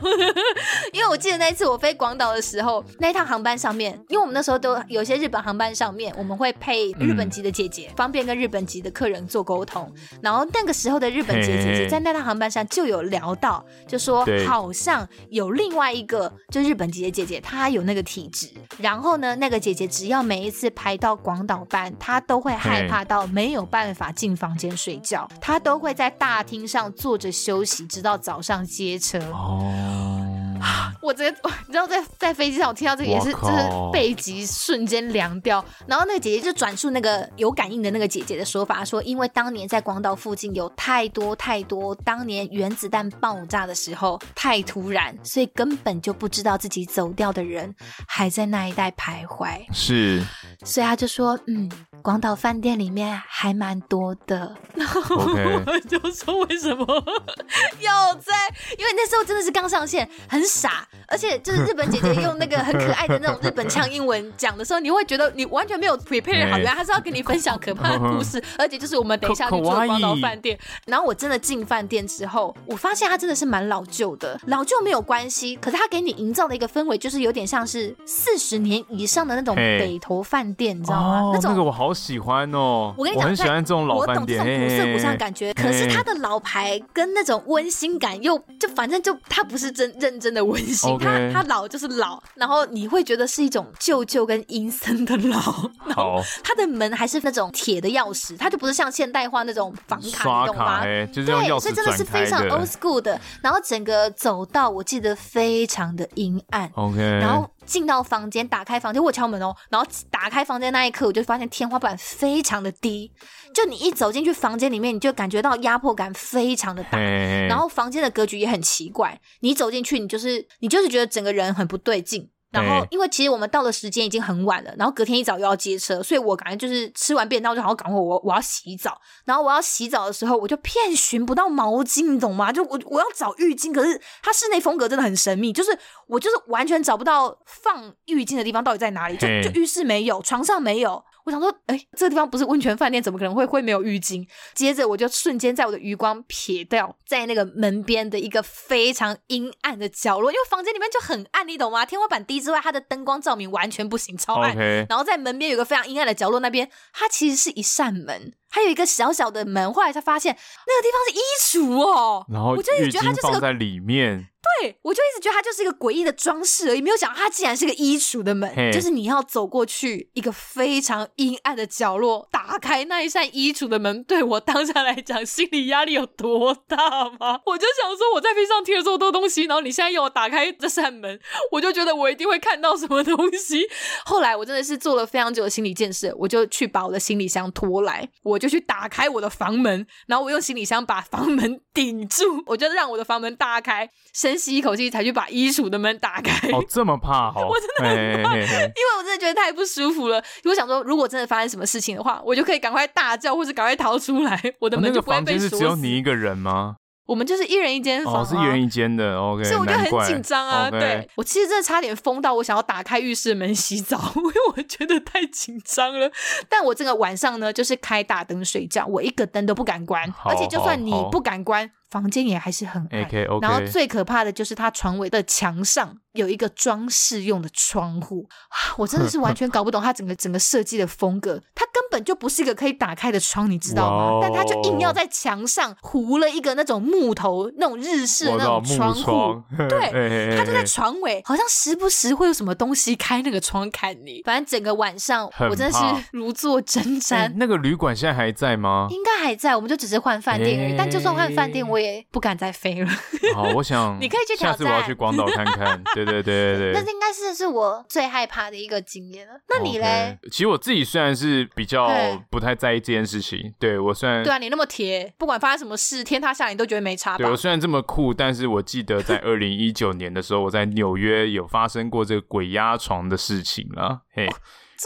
因为我记得那一次我飞广岛的时候，那一趟航班上面，因为我们那时候都有些日本航班上面，我们会配日本籍的姐姐，方便跟日本籍的客人做沟通。然后那个时候。时候的日本姐姐在那趟航班上就有聊到，就说好像有另外一个就日本姐姐姐姐，她有那个体质。然后呢，那个姐姐只要每一次排到广岛班，她都会害怕到没有办法进房间睡觉，她都会在大厅上坐着休息，直到早上接车。哦。我直接，你知道在在飞机上，我听到这个也是，就是背脊瞬间凉掉。然后那个姐姐就转述那个有感应的那个姐姐的说法，说因为当年在广岛附近有太多太多当年原子弹爆炸的时候太突然，所以根本就不知道自己走掉的人还在那一带徘徊。是，所以他就说，嗯，广岛饭店里面还蛮多的。然后.我就说为什么 要在？因为那时候真的是刚上线，很傻，而且就是日本姐姐用那个很可爱的那种日本腔英文讲的时候，你会觉得你完全没有 prepare 好，原来他是要跟你分享可怕的故事，而且就是我们等一下去住广岛饭店。然后我真的进饭店之后，我发现它真的是蛮老旧的，老旧没有关系，可是它给你营造的一个氛围就是有点像是四十年以上的那种北投饭店，你知道吗？那种那个我好喜欢哦，我跟你讲，我很喜欢这种老饭店，我懂这种古色古香的感觉。可是它的老牌跟那种温馨感又就反正就它不是真认真的温馨，它它老就是老，然后你会觉得是一种旧旧跟阴森的老。好，它的门还是那种铁的钥匙，它就不是像现代化那种房卡，你懂吗？对，所以真的是非常 old school 的。然后整个走道我记得非常的阴暗。OK，然后。进到房间，打开房间，我敲门哦，然后打开房间那一刻，我就发现天花板非常的低，就你一走进去房间里面，你就感觉到压迫感非常的大，然后房间的格局也很奇怪，你走进去，你就是你就是觉得整个人很不对劲。然后，因为其实我们到的时间已经很晚了，然后隔天一早又要接车，所以我感觉就是吃完便当，就好好赶快我我要洗澡。然后我要洗澡的时候，我就遍寻不到毛巾，你懂吗？就我我要找浴巾，可是它室内风格真的很神秘，就是我就是完全找不到放浴巾的地方到底在哪里，就就浴室没有，床上没有。我想说，哎、欸，这个地方不是温泉饭店，怎么可能会会没有浴巾？接着我就瞬间在我的余光瞥掉，在那个门边的一个非常阴暗的角落，因为房间里面就很暗，你懂吗？天花板低之外，它的灯光照明完全不行，超暗。然后在门边有个非常阴暗的角落，那边它其实是一扇门。还有一个小小的门，后来才发现那个地方是衣橱哦。然后我就一直觉得它就是个在里面。对，我就一直觉得它就是一个诡异的装饰而已，没有想到它竟然是个衣橱的门。就是你要走过去一个非常阴暗的角落，打开那一扇衣橱的门，对我当下来讲，心理压力有多大吗？我就想说，我在飞机上听了这么多东西，然后你现在要我打开这扇门，我就觉得我一定会看到什么东西。后来我真的是做了非常久的心理建设，我就去把我的行李箱拖来，我。我就去打开我的房门，然后我用行李箱把房门顶住，我就让我的房门大开，深吸一口气才去把衣橱的门打开。哦，这么怕哦！我真的很怕，因为我真的觉得太不舒服了。我想说，如果真的发生什么事情的话，我就可以赶快大叫，或是赶快逃出来，我的门就不会被锁死。哦，那个房间是只有你一个人吗？我们就是一人一间房，啊，哦，是一人一间的，OK。所以我就很紧张啊，怪对，我其实真的差点疯到我想要打开浴室门洗澡，因为我觉得太紧张了。但我这个晚上呢，就是开大灯睡觉，我一个灯都不敢关，而且就算你不敢关。房间也还是很暗，okay, okay. 然后最可怕的就是他床尾的墙上有一个装饰用的窗户，我真的是完全搞不懂他整个整个设计的风格，他根本就不是一个可以打开的窗，你知道吗？Wow. 但他就硬要在墙上糊了一个那种木头那种日式的那种窗户，窗对，他就在床尾，好像时不时会有什么东西开那个窗看你，反正整个晚上我真的是如坐针毡。欸。那个旅馆现在还在吗？应该还在，我们就只是换饭店而已。欸、但就算换饭店，我。我也不敢再飞了。好，我想你可以去挑战。下次我要去广岛看看。对对对对对，那应该是是我最害怕的一个经验了。那你嘞？Okay. 其实我自己虽然是比较不太在意这件事情，对我虽然对啊，你那么铁，不管发生什么事，天塌下来你都觉得没差吧？对我虽然这么酷，但是我记得在 二零一九年的时候，我在纽约有发生过这个鬼压床的事情了。嘿。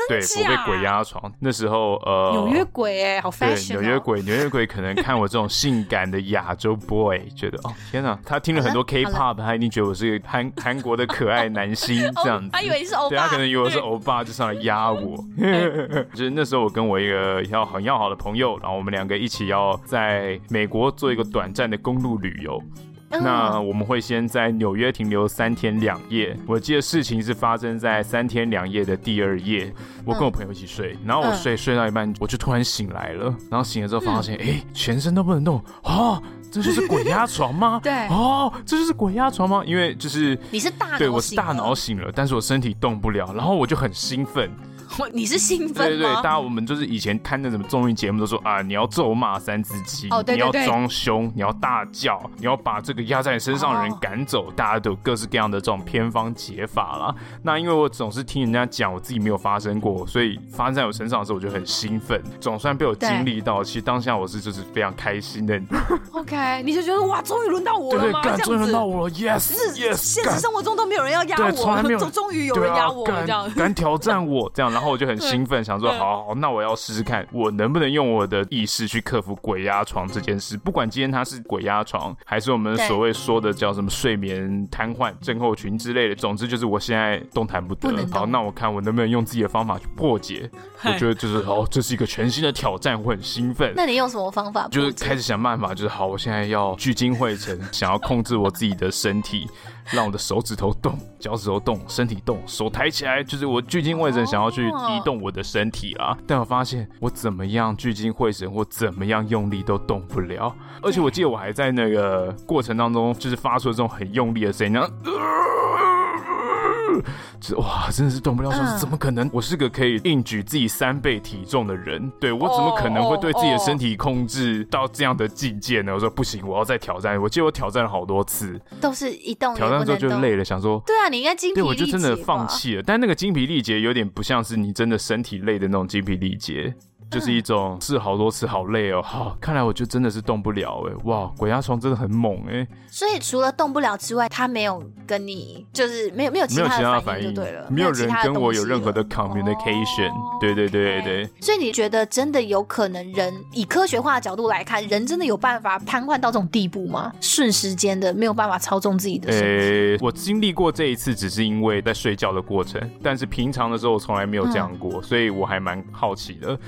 对，我被鬼压床。那时候，呃，纽约鬼哎，好 fashion。纽约鬼，纽约鬼可能看我这种性感的亚洲 boy，觉得哦天哪，他听了很多 K-pop，他一定觉得我是个韩 韩国的可爱男星 这样子。他以为是欧巴，对，他可能以为我是欧巴，就上来压我。就是那时候我跟我一个要很要好的朋友，然后我们两个一起要在美国做一个短暂的公路旅游。那我们会先在纽约停留三天两夜。我记得事情是发生在三天两夜的第二夜。我跟我朋友一起睡，然后我睡睡到一半，我就突然醒来了。然后醒了之后发现，哎，全身都不能动哦！这就是鬼压床吗？对，哦，这就是鬼压床吗？因为就是你是大脑对，我是大脑醒了，但是我身体动不了。然后我就很兴奋。你是兴奋吗？对对对，大家我们就是以前看那什么综艺节目都说啊，你要咒骂三只鸡，哦、对对对，你要装凶，你要大叫，你要把这个压在你身上的人赶走，哦、大家都有各式各样的这种偏方解法啦。那因为我总是听人家讲，我自己没有发生过，所以发生在我身上的时候，我就很兴奋，总算被我经历到。其实当下我是就是非常开心的。OK，你就觉得哇，终于轮到我了吗？对对，终于轮到我了，Yes，是 Yes，现实生活中都没有人要压我，终终于有人压 我，这样敢挑战我这样，然后。后我就很兴奋，想说好，好，那我要试试看，我能不能用我的意识去克服鬼压床这件事。不管今天它是鬼压床，还是我们所谓说的叫什么睡眠瘫痪症候群之类的，总之就是我现在动弹不得。不好，那我看我能不能用自己的方法去破解。我觉得就是哦，这是一个全新的挑战，我很兴奋。那你用什么方法？就是开始想办法，就是好，我现在要聚精会神，想要控制我自己的身体。让我的手指头动，脚趾头动，身体动，手抬起来，就是我聚精会神想要去移动我的身体啊。但我发现我怎么样聚精会神，或怎么样用力都动不了。而且我记得我还在那个过程当中，就是发出这种很用力的声音。哇，真的是动不了手，怎么可能？我是个可以硬举自己三倍体重的人，对，我怎么可能会对自己的身体控制到这样的境界呢？我说不行，我要再挑战。我记得我挑战了好多次，都是一动挑战之后就累了，想说对啊，你应该精疲力竭。对，我就真的放弃了。但那个精疲力竭有点不像是你真的身体累的那种精疲力竭。就是一种试好多次好累哦，好，看来我就真的是动不了哎，哇，鬼压床真的很猛哎。所以除了动不了之外，他没有跟你就是没有没有其他的反应就对了，没有人跟我有任何的 communication，对对对对。所以你觉得真的有可能人以科学化的角度来看，人真的有办法瘫痪到这种地步吗？瞬时间的没有办法操纵自己的身体？诶，我经历过这一次，只是因为在睡觉的过程，但是平常的时候我从来没有这样过，所以我还蛮好奇的。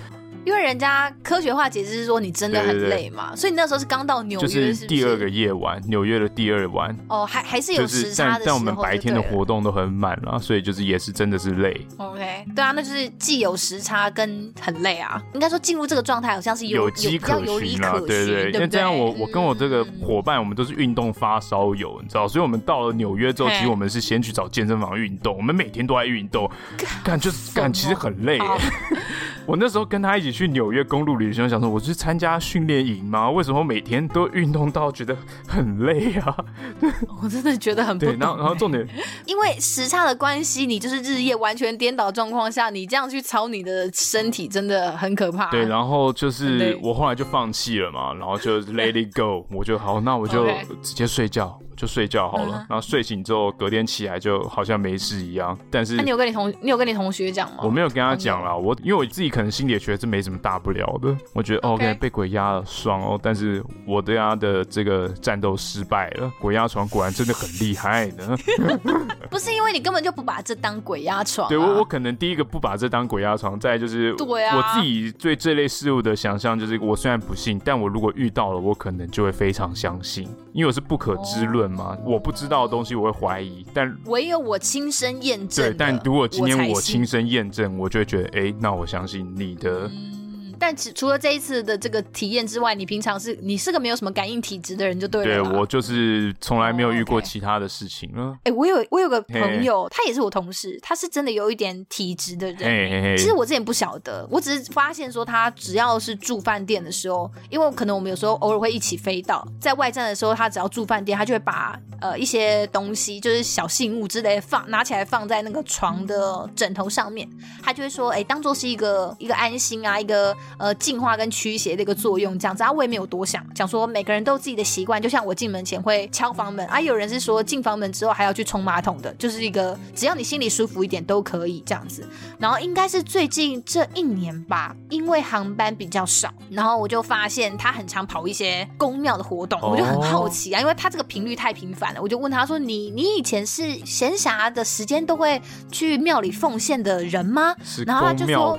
因为人家科学化解释是说你真的很累嘛，对。对对，所以你那时候是刚到纽约，就是第二个夜晚，纽约的第二晚。哦，还还是有时差的时候，但我们白天的活动都很满了，所以就是也是真的是累。OK，对啊，那就是既有时差跟很累啊。应该说进入这个状态好像是有有机可循啊，对对，因为这样我我跟我这个伙伴，我们都是运动发烧友，你知道，所以我们到了纽约之后，其实我们是先去找健身房运动，我们每天都在运动，感就是感其实很累。我那时候跟他一起去纽约公路旅行，想说我是参加训练营吗？为什么每天都运动到觉得很累啊？我真的觉得很。对，然后然后重点，因为时差的关系，你就是日夜完全颠倒状况下，你这样去操你的身体真的很可怕。对，然后就是我后来就放弃了嘛，然后就 let it go，我就好，那我就 直接睡觉。就睡觉好了，然后睡醒之后，隔天起来就好像没事一样。但是，那你有跟你同你有跟你同学讲吗？我没有跟他讲啦，我因为我自己可能心里也觉得这没什么大不了的。我觉得 OK，被鬼压了，爽哦。但是我对他的这个战斗失败了，鬼压床果然真的很厉害呢。不是因为你根本就不把这当鬼压床，对我我可能第一个不把这当鬼压床，再就是对啊，我自己对这类事物的想象就是，我虽然不信，但我如果遇到了，我可能就会非常相信，因为我是不可知论嘛，我不知。知道的东西我会怀疑，但唯有我亲身验证。对，但如果今天我亲身验证，我就会觉得，哎，那我相信你的。嗯但除除了这一次的这个体验之外，你平常是你是个没有什么感应体质的人就对了。对，我就是从来没有遇过其他的事情了。哎、oh, okay. 欸，我有我有个朋友，他也是我同事，他是真的有一点体质的人。Hey, hey, hey. 其实我之前不晓得，我只是发现说他只要是住饭店的时候，因为可能我们有时候偶尔会一起飞到，在外站的时候，他只要住饭店，他就会把呃一些东西，就是小信物之类的放拿起来放在那个床的枕头上面，他就会说，哎、欸，当做是一个一个安心啊，一个。呃，净化跟驱邪的一个作用，这样子啊，我也没有多想，想说每个人都有自己的习惯，就像我进门前会敲房门啊，有人是说进房门之后还要去冲马桶的，就是一个只要你心里舒服一点都可以这样子。然后应该是最近这一年吧，因为航班比较少，然后我就发现他很常跑一些宫庙的活动，我就很好奇啊，因为他这个频率太频繁了，我就问他说：“你你以前是闲暇的时间都会去庙里奉献的人吗？”然后他就说：“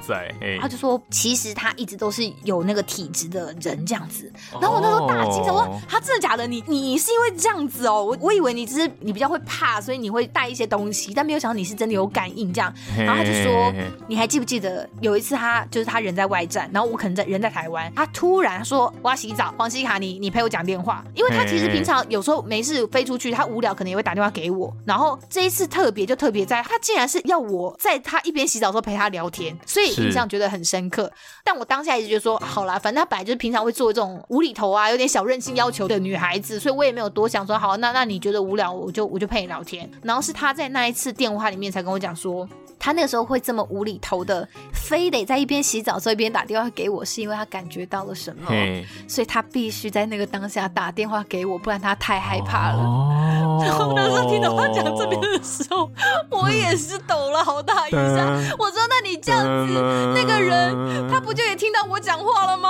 他就说其实他一。”直都是有那个体质的人这样子，然后我那时候大惊，我说他真的假的？你你是因为这样子哦？我我以为你只是你比较会怕，所以你会带一些东西，但没有想到你是真的有感应这样。然后他就说，你还记不记得有一次他就是他人在外站，然后我可能在人在台湾，他突然说我要洗澡，黄西卡你你陪我讲电话，因为他其实平常有时候没事飞出去，他无聊可能也会打电话给我。然后这一次特别就特别在，他竟然是要我在他一边洗澡的时候陪他聊天，所以印象觉得很深刻。但我当当下一直就说好啦，反正他本来就是平常会做这种无厘头啊，有点小任性要求的女孩子，所以我也没有多想说好，那那你觉得无聊，我就我就陪你聊天。然后是他在那一次电话里面才跟我讲说，他那个时候会这么无厘头的，非得在一边洗澡，所以一边打电话给我，是因为他感觉到了什么，所以他必须在那个当下打电话给我，不然他太害怕了。哦，然后那时候听到他讲这边的时候，我也是抖了好大一下。我说：“那你这样子，那个人他不就也听到我讲话了吗？”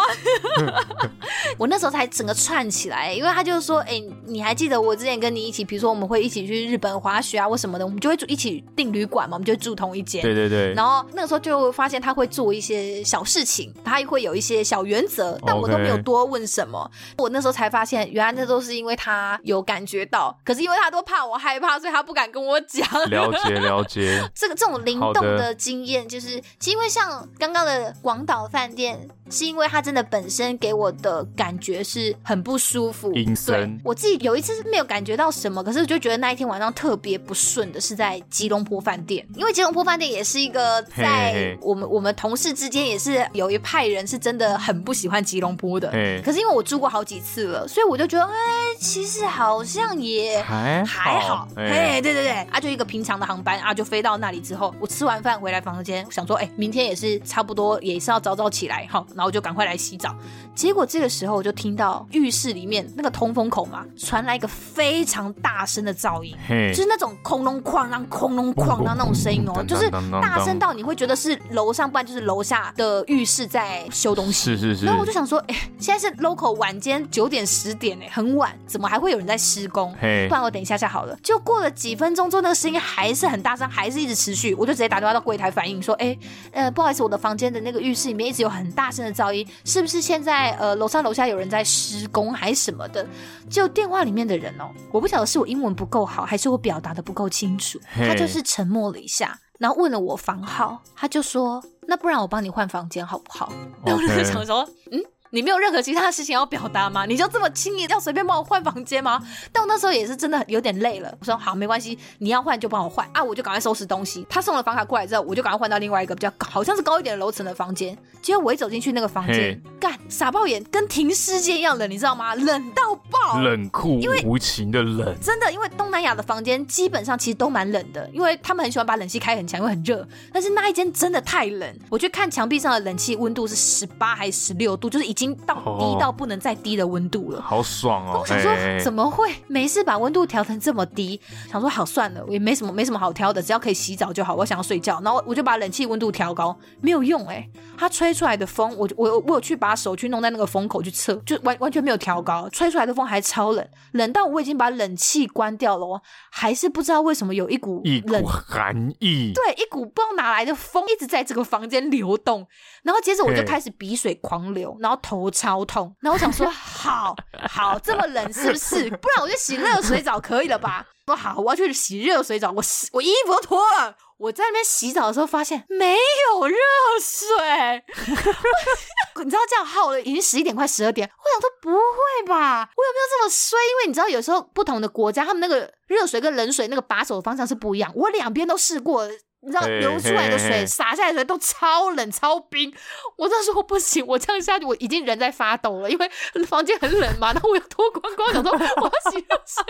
我那时候才整个串起来，因为他就说：“哎，你还记得我之前跟你一起，比如说我们会一起去日本滑雪啊，或什么的，我们就会住一起订旅馆嘛，我们就住同一间。”对对对。然后那个时候就发现他会做一些小事情，他会有一些小原则，但我都没有多问什么。我那时候才发现，原来那都是因为他有感觉到，可是因为他都怕我害怕，所以他不敢跟我讲。了解 了解。这个这种灵动的经验，就是其实因为像刚刚的广岛饭店。是因为他真的本身给我的感觉是很不舒服，阴森。我自己有一次是没有感觉到什么，可是我就觉得那一天晚上特别不顺的是在吉隆坡饭店，因为吉隆坡饭店也是一个在我们我们同事之间也是有一派人是真的很不喜欢吉隆坡的。嘿可是因为我住过好几次了，所以我就觉得，哎，其实好像也还好。还好嘿，嘿，对对对，啊，就一个平常的航班啊，就飞到那里之后，我吃完饭回来房间，想说，哎，明天也是差不多，也是要早早起来，好。然后我就赶快来洗澡，结果这个时候我就听到浴室里面那个通风口嘛，传来一个非常大声的噪音，嘿就是那种空隆哐啷、空隆哐啷那种声音哦，就是大声到你会觉得是楼上，不然就是楼下的浴室在修东西。是是是。然后我就想说，哎，现在是 local 晚间九点十点哎，很晚，怎么还会有人在施工？嘿不然我等一下下好了。就过了几分钟之后，那个声音还是很大声，还是一直持续，我就直接打电话到柜台反映说，哎，呃，不好意思，我的房间的那个浴室里面一直有很大声的噪音。是不是现在呃楼上楼下有人在施工还是什么的？就电话里面的人哦，我不晓得是我英文不够好，还是我表达的不够清楚。他就是沉默了一下，然后问了我房号，他就说：“那不然我帮你换房间好不好？”后我就想说：“嗯。”你没有任何其他的事情要表达吗？你就这么轻易要随便帮我换房间吗？但我那时候也是真的有点累了。我说好，没关系，你要换就帮我换啊！我就赶快收拾东西。他送了房卡过来之后，我就赶快换到另外一个比较高，好像是高一点的楼层的房间。结果我一走进去那个房间，干傻爆眼，跟停尸间一样冷，你知道吗？冷到爆，冷酷，因为无情的冷。真的，因为东南亚的房间基本上其实都蛮冷的，因为他们很喜欢把冷气开很强，因为很热。但是那一间真的太冷，我去看墙壁上的冷气温度是十八还是十六度，就是已经到低到。不能再低的温度了，好爽哦！我想说，怎么会没事把温度调成这么低？想说好算了，我也没什么没什么好挑的，只要可以洗澡就好。我想要睡觉，然后我就把冷气温度调高，没有用哎、欸，它吹出来的风，我我我有去把手去弄在那个风口去测，就完完全没有调高，吹出来的风还超冷，冷到我已经把冷气关掉了哦，还是不知道为什么有一股冷一股寒意，对，一股不知道哪来的风一直在这个房间流动，然后接着我就开始鼻水狂流，然后头超痛。然后我想说，好好这么冷是不是？不然我就洗热水澡可以了吧？说好，我要去洗热水澡。我洗，我衣服都脱了。我在那边洗澡的时候发现没有热水，你知道这样耗了已经十一点快十二点。我想说不会吧？我有没有这么衰？因为你知道有时候不同的国家他们那个热水跟冷水那个把手的方向是不一样。我两边都试过。你知道流出来的水、洒下来的水都超冷、超冰。我那时候不行，我这样下去我已经人在发抖了，因为房间很冷嘛。然后我又脱光光，想说我要洗热水，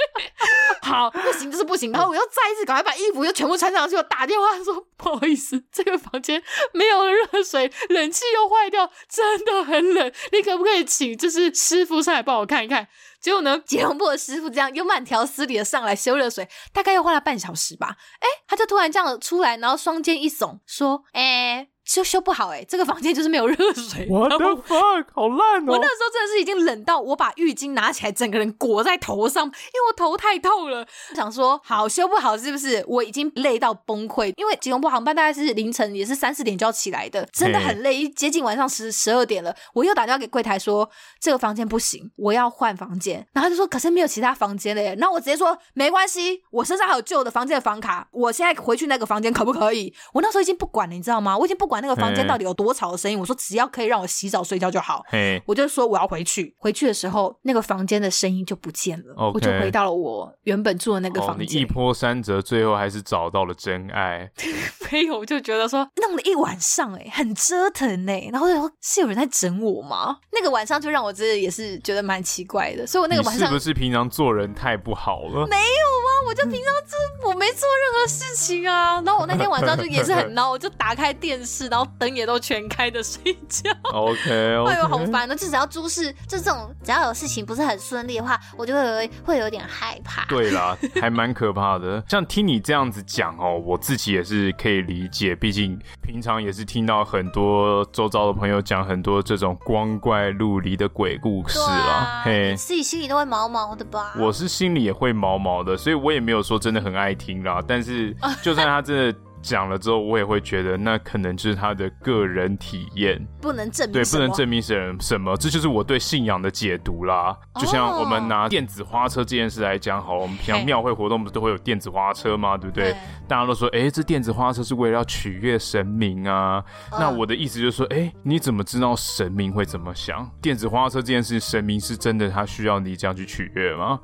好，不行就是不行。然后我又再一次赶快把衣服又全部穿上去，我打电话说不好意思，这个房间没有热水，冷气又坏掉，真的很冷。你可不可以请就是师傅上来帮我看一看？结果呢，吉隆坡的师傅这样又慢条斯理的上来修热水，大概又花了半小时吧。哎，他就突然这样出来，然后双肩一耸，说：“哎。”修修不好哎、欸，这个房间就是没有热水。What the fuck，好烂哦！我那时候真的是已经冷到我把浴巾拿起来，整个人裹在头上，因为我头太痛了。想说好修不好是不是？我已经累到崩溃，因为吉隆坡航班大概是凌晨也是三四点就要起来的，真的很累。接近晚上十十二点了，我又打电话给柜台说这个房间不行，我要换房间。然后他就说可是没有其他房间了耶。然后我直接说没关系，我身上还有旧的房间的房卡，我现在回去那个房间可不可以？我那时候已经不管了，你知道吗？我已经不管。那个房间到底有多吵的声音？我说只要可以让我洗澡睡觉就好。嘿我就说我要回去。回去的时候，那个房间的声音就不见了。我就回到了我原本住的那个房间。哦、你一波三折，最后还是找到了真爱。没有，我就觉得说弄了一晚上、欸，哎，很折腾哎、欸。然后就说是有人在整我吗？那个晚上就让我真的也是觉得蛮奇怪的。所以我那个晚上是不是平常做人太不好了？没有啊，我就平常就我没做任何事情啊。然后我那天晚上就也是很 闹，我就打开电视，然后灯也都全开的睡觉。OK，哎呦，好烦的，就只要诸事就这种，只要有事情不是很顺利的话，我就会有会有点害怕。对啦，还蛮可怕的。像听你这样子讲哦，我自己也是可以理解，毕竟平常也是听到很多周遭的朋友讲很多这种光怪陆离的鬼故事啦。啊、嘿，你自己心里都会毛毛的吧？我是心里也会毛毛的，所以我也没有说真的很爱听啦。但是，就算他真的。讲了之后，我也会觉得那可能就是他的个人体验，不能证明对，不能证明什么什么，这就是我对信仰的解读啦。就像我们拿电子花车这件事来讲，好，我们平常庙会活动不是都会有电子花车吗？对不对？大家都说，哎，这电子花车是为了要取悦神明啊。那我的意思就是说，哎，你怎么知道神明会怎么想？电子花车这件事，神明是真的他需要你这样去取悦吗？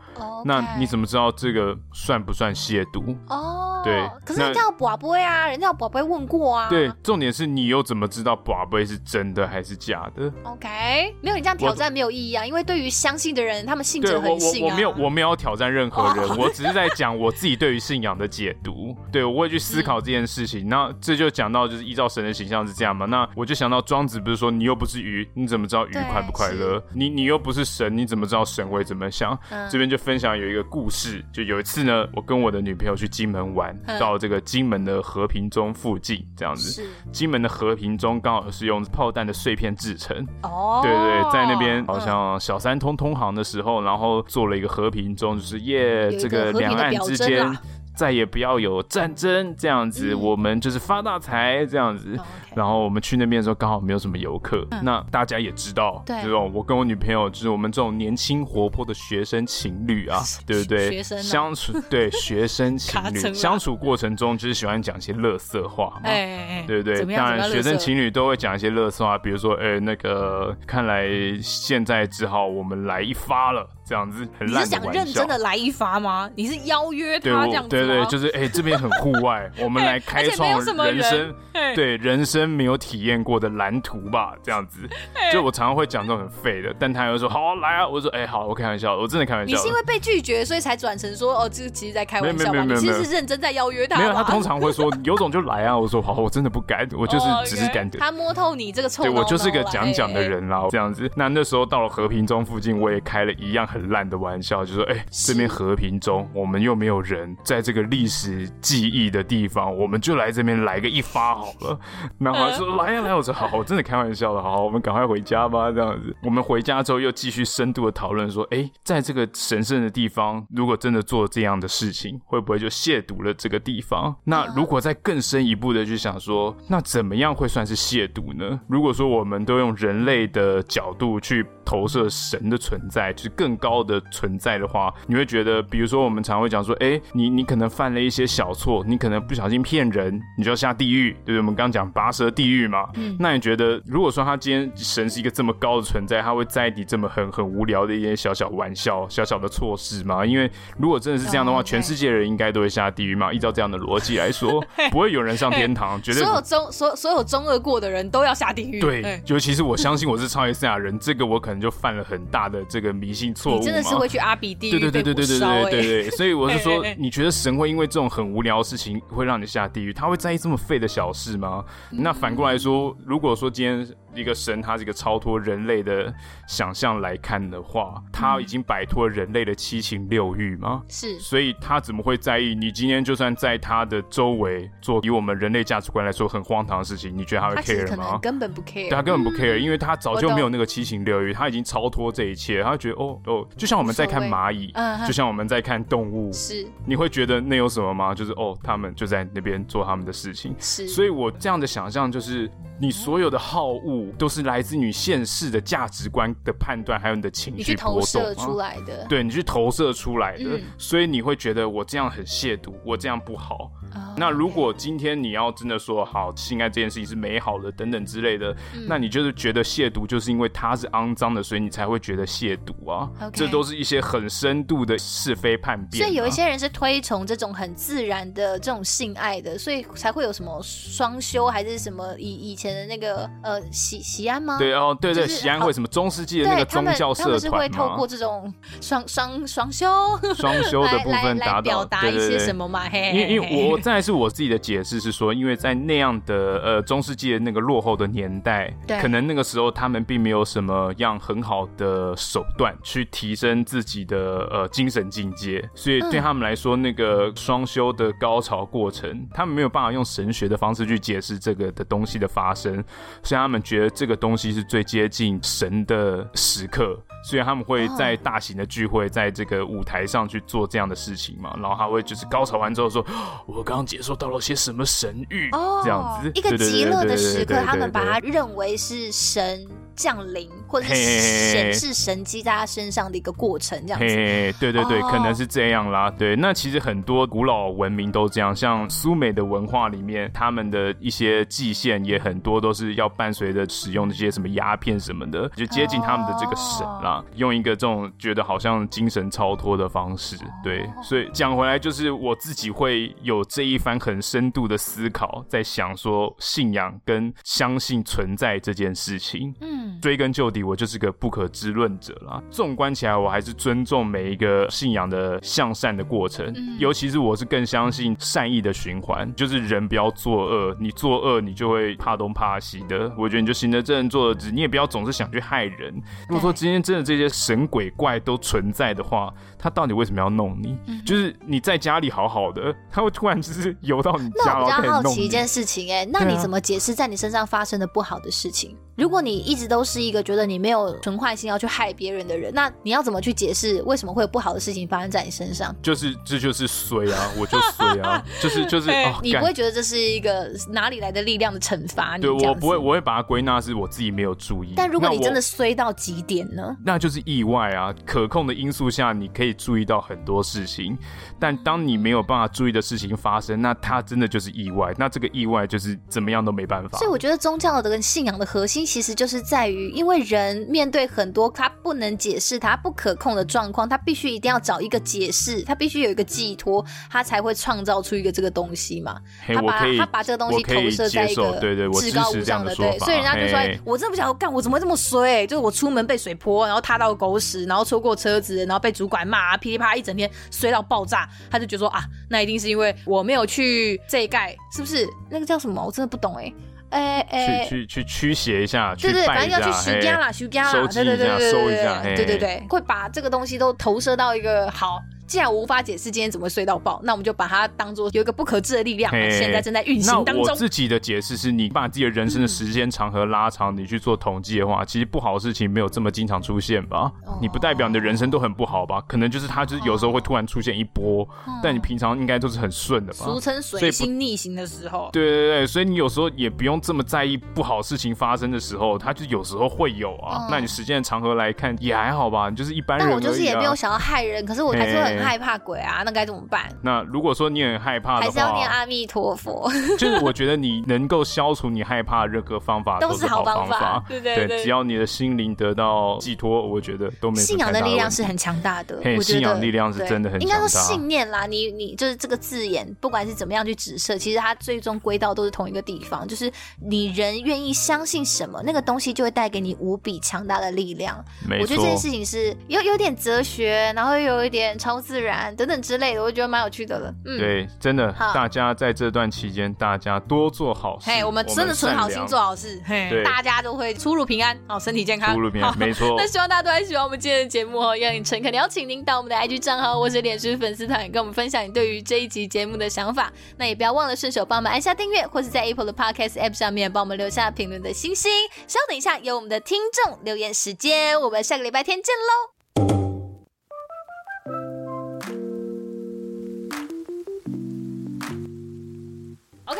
那你怎么知道这个算不算亵渎？哦，对，可是人家有博杯啊。啊，人家有宝贝问过啊。对，重点是你又怎么知道宝贝是真的还是假的？OK，没有你这样挑战没有意义啊，因为对于相信的人，他们信者恒信啊。我没有我没有挑战任何人，我只是在讲我自己对于信仰的解读。对，我会去思考这件事情。那这就讲到就是依照神的形象是这样嘛？那我就想到庄子不是说你又不是鱼，你怎么知道鱼快不快乐？你你又不是神，你怎么知道神会怎么想？嗯、这边就分享有一个故事，就有一次呢，我跟我的女朋友去金门玩，嗯、到这个金门的河。和平钟附近这样子，金门的和平钟刚好是用炮弹的碎片制成。哦，对对，在那边好像小三通通航的时候，然后做了一个和平钟，就是耶，这个两岸之间。再也不要有战争这样子，嗯、我们就是发大财这样子。Okay. 然后我们去那边的时候刚好没有什么游客，嗯、那大家也知道，对这种我跟我女朋友就是我们这种年轻活泼的学生情侣啊，对不对？学生、啊、相处 对学生情侣 相处过程中就是喜欢讲一些乐色话嘛，哎哎哎对不对？当然学生情侣都会讲一些乐色话，比如说，哎，那个看来现在只好我们来一发了。这样子很烂。你是想认真的来一发吗？你是邀约他这样子吗？对对对，就是哎、欸，这边很户外，我们来开创人生，人对人生没有体验过的蓝图吧，这样子。就我常常会讲这种很废的，但他又说好、啊、来啊，我说哎、欸、好，我开玩笑，我真的开玩笑。你是因为被拒绝，所以才转成说哦，这个其实在开玩笑吗？你其实是认真在邀约他。没有，他通常会说有种就来啊，我说好，我真的不敢，我就是 只是感觉。他摸透你这个臭，对我就是个讲讲的人啦，这样子。那那时候到了和平中附近，我也开了一样很烂的玩笑。就说：“哎、欸，这边和平中，我们又没有人在这个历史记忆的地方，我们就来这边来个一发好了。”然后说：“来呀来！”我说：“好，我真的开玩笑的，好，我们赶快回家吧。”这样子，我们回家之后又继续深度的讨论说：“哎、欸，在这个神圣的地方，如果真的做这样的事情，会不会就亵渎了这个地方？那如果再更深一步的去想说，那怎么样会算是亵渎呢？如果说我们都用人类的角度去投射神的存在，就是更高的存在。”的话，你会觉得，比如说我们常会讲说，哎、欸，你你可能犯了一些小错，你可能不小心骗人，你就要下地狱，对不对？我们刚刚讲拔舌地狱嘛。嗯。那你觉得，如果说他今天神是一个这么高的存在，他会在意你这么很很无聊的一些小小玩笑、小小的错事吗？因为如果真的是这样的话，oh, 全世界人应该都会下地狱嘛。依照这样的逻辑来说，不会有人上天堂，绝对。所有中所所有中二过的人都要下地狱。对，尤其是我相信我是超级赛亚人，这个我可能就犯了很大的这个迷信错误。你真的是会去阿。对对对对对对对对对，所以我是说，你觉得神会因为这种很无聊的事情会让你下地狱？他会在意这么废的小事吗？那反过来说，如果说今天一个神他是一个超脱人类的想象来看的话，他已经摆脱人类的七情六欲吗？是，所以他怎么会在意你今天就算在他的周围做以我们人类价值观来说很荒唐的事情，你觉得他会 care 吗？根本不 care，他根本不 care，因为他早就没有那个七情六欲，他已经超脱这一切，他觉得哦哦，就像我们在看。蚂蚁，嗯，就像我们在看动物，是，你会觉得那有什么吗？就是哦，他们就在那边做他们的事情，是，所以我这样的想象就是，你所有的好恶都是来自于现世的价值观的判断，还有你的情绪波动，投射出来的，对，你去投射出来的，所以你会觉得我这样很亵渎，我这样不好。那如果今天你要真的说好性爱这件事情是美好的等等之类的，嗯、那你就是觉得亵渎就是因为它是肮脏的，所以你才会觉得亵渎啊。这都是一些很深度的是非叛变、啊。所以有一些人是推崇这种很自然的这种性爱的，所以才会有什么双修还是什么以以前的那个呃喜喜安吗？对哦，对对，喜、就是、安会什么中世纪的那个宗教社团吗？他们是会透过这种双双双修 双修的部分达到表达一些什么嘛？嘿，嘿，嘿，因为因为我再来是我自己的解释是说，因为在那样的呃中世纪的那个落后的年代，对，可能那个时候他们并没有什么样很好的手段去提升自己的呃精神境界，所以对他们来说，嗯、那个双修的高潮过程，他们没有办法用神学的方式去解释这个的东西的发生，所以他们觉得这个东西是最接近神的时刻。所以他们会在大型的聚会，在这个舞台上去做这样的事情嘛，然后他会就是高潮完之后说：“我刚刚接受到了些什么神谕。”哦，这样子，一个极乐的时刻，他们把它认为是神。降临或者是显示神迹在他身上的一个过程，这样子。嘿，对对对，哦、可能是这样啦。对，那其实很多古老文明都这样，像苏美的文化里面，他们的一些祭献也很多都是要伴随着使用这些什么鸦片什么的，就接近他们的这个神啦，哦、用一个这种觉得好像精神超脱的方式。对，所以讲回来，就是我自己会有这一番很深度的思考，在想说信仰跟相信存在这件事情。嗯。追根究底，我就是个不可知论者啦。纵观起来，我还是尊重每一个信仰的向善的过程，嗯、尤其是我是更相信善意的循环，就是人不要作恶，你作恶你就会怕东怕西的。我觉得你就行得正，坐得直，你也不要总是想去害人。如果说今天真的这些神鬼怪都存在的话，他到底为什么要弄你？嗯、就是你在家里好好的，他会突然就是游到你家，那我比较好奇一件事情、欸，哎，那你怎么解释在你身上发生的不好的事情？如果你一直都是一个觉得你没有存坏心要去害别人的人，那你要怎么去解释为什么会有不好的事情发生在你身上？就是这就是衰啊，我就衰啊，就 是就是，哦、你不会觉得这是一个哪里来的力量的惩罚？对，我不会，我会把它归纳是我自己没有注意。但如果你真的衰到极点呢？那就是意外啊！可控的因素下，你可以注意到很多事情，但当你没有办法注意的事情发生，那它真的就是意外。那这个意外就是怎么样都没办法。所以我觉得宗教的跟信仰的核心。其实就是在于，因为人面对很多他不能解释、他不可控的状况，他必须一定要找一个解释，他必须有一个寄托，他才会创造出一个这个东西嘛。他把他把这个东西投射在一个至高无上的，对，所以人家就说：“我真的不想要干，我怎么会这么衰？就是我出门被水泼，然后踏到狗屎，然后错过车子，然后被主管骂，噼里啪啦一整天衰到爆炸。”他就觉得说：“啊，那一定是因为我没有去这一盖，是不是？那个叫什么？我真的不懂哎、欸。”哎哎，去去去驱邪一下，对对，反正要去修家啦，修家啦，对对对对对，收一下，对对对，会把这个东西都投射到一个好。既然我无法解释今天怎么睡到爆，那我们就把它当做有一个不可知的力量，现在正在运行当中。那我自己的解释是，你把自己的人生的时间长河拉长，你去做统计的话，其实不好的事情没有这么经常出现吧？你不代表你的人生都很不好吧？可能就是它就是有时候会突然出现一波，但你平常应该都是很顺的吧？俗称水星逆行的时候。对对对，所以你有时候也不用这么在意不好事情发生的时候，它就有时候会有啊。那你时间的长河来看也还好吧？你就是一般人。但我就是也没有想要害人，可是我还是会很害怕鬼啊。那该怎么办？那如果说你很害怕的话，还是要念阿弥陀佛。就是我觉得你能够消除你害怕任何方法 都是好方法。对对对，只要你的心灵得到寄托，我觉得都没。信仰的力量是很强大的，我信仰力量是真的很。应该说信念啦，你你就是这个字眼，不管是怎么样去指涉，其实它最终归到都是同一个地方，就是你人愿意相信什么，那个东西就会带给你无比强大的力量。没错，我觉得这件事情是有有点哲学，然后又有一点超自然等等。之类的，我觉得蛮有趣的了。嗯，对，真的，好大家在这段期间，大家多做好事。嘿，我们真的存好心，做好事，嘿，大家都会出入平安，哦，身体健康，出入平安，没错错。那希望大家都还喜欢我们今天的节目哦，让你诚恳邀请您到我们的 IG 账号或是脸书粉丝团，跟我们分享你对于这一集节目的想法。那也不要忘了顺手帮我们按下订阅，或是在 Apple 的 Podcast App 上面帮我们留下评论的星星。稍等一下，有我们的听众留言时间，我们下个礼拜天见喽。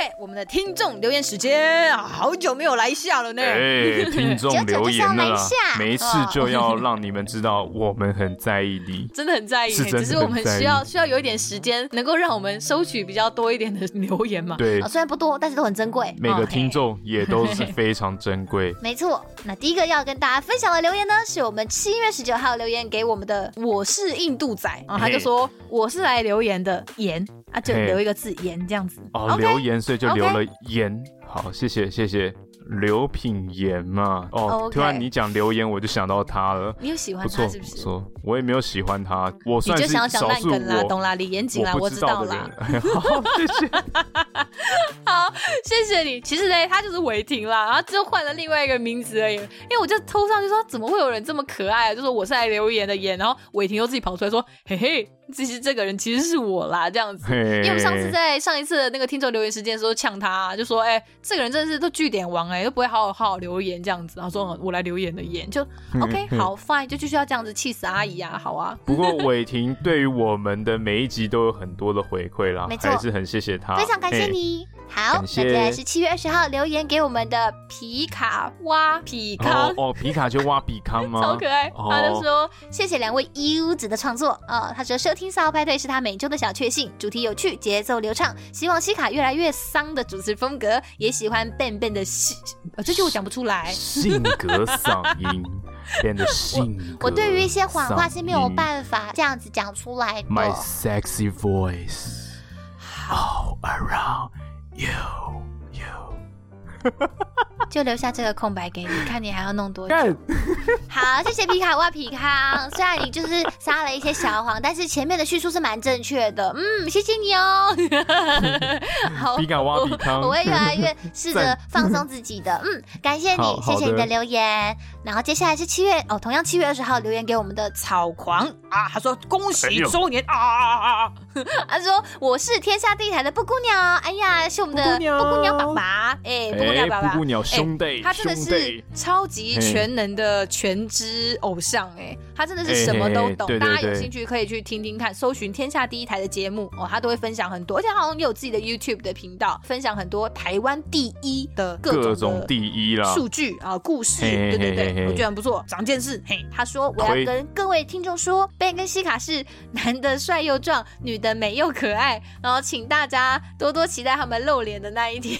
OK，我们。的听众留言时间啊，好久没有来下了呢。哎，听众 留言了，没事就要让你们知道我们很在意你，真的很在意，只是我们需要需要有一点时间，能够让我们收取比较多一点的留言嘛。对，虽然不多，但是都很珍贵。每个听众也都是非常珍贵。没错，那第一个要跟大家分享的留言呢，是我们七月十九号留言给我们的，我是印度仔啊，他就说我是来留言的言啊，就留一个字言这样子。哦，留言所以就留了言。好，谢谢谢谢。刘品言嘛，哦，突然你讲留言，我就想到他了。你有喜欢他是不是？说，我也没有喜欢他，我算是少数啦懂啦，李严谨啦，我知道啦。好，谢谢。好，谢谢你。其实呢，他就是伟霆啦，然后就换了另外一个名字而已。因为我就偷上去说，怎么会有人这么可爱啊？就说我是来留言的言，然后伟霆又自己跑出来说，嘿嘿。其实这个人其实是我啦，这样子。因为我们上次在上一次的那个听众留言时间的时候呛他，啊，就说：“哎、欸，这个人真的是都据点王哎、欸，都不会好好好好留言这样子。”然后说：“我来留言的言，就 OK，好，Fine，就继续要这样子气死阿姨啊，好啊。”不过伟霆对于我们的每一集都有很多的回馈啦，没错，还是很谢谢他，非常感谢你。好，那接下来是七月二十号留言给我们的皮卡挖比康哦，哦，皮卡就挖比康吗？超可爱。哦、他就说：“谢谢两位优子的创作啊、哦。”他说：“收听《骚派对》是他每周的小确幸，主题有趣，节奏流畅。希望西卡越来越丧的主持风格，也喜欢 Ben Ben 的性……呃、哦，这句我讲不出来。性格嗓音 变得性格我。我对于一些谎话是没有办法这样子讲出来的。My sexy voice all around。有有，就留下这个空白给你，看你还要弄多久。好，谢谢皮卡哇皮康。虽然你就是撒了一些小谎，但是前面的叙述是蛮正确的。嗯，谢谢你哦。好，皮卡哇皮康，我会越来越试着放松自己的。嗯，感谢你，谢谢你的留言。然后接下来是七月哦，同样七月二十号留言给我们的草狂啊，他说恭喜周年啊啊啊！他说我是天下第一台的布谷鸟，哎呀，是我们的布谷鸟爸爸，哎，布谷鸟爸爸，布鸟兄弟，他真的是超级全能的全知偶像，哎，他真的是什么都懂，大家有兴趣可以去听听看，搜寻天下第一台的节目哦，他都会分享很多，而且好像也有自己的 YouTube 的频道，分享很多台湾第一的各种第一啦数据啊故事，对对对。我觉得很不错，长见识。嘿，他说我要跟各位听众说，Ben 跟西卡是男的帅又壮，女的美又可爱，然后请大家多多期待他们露脸的那一天。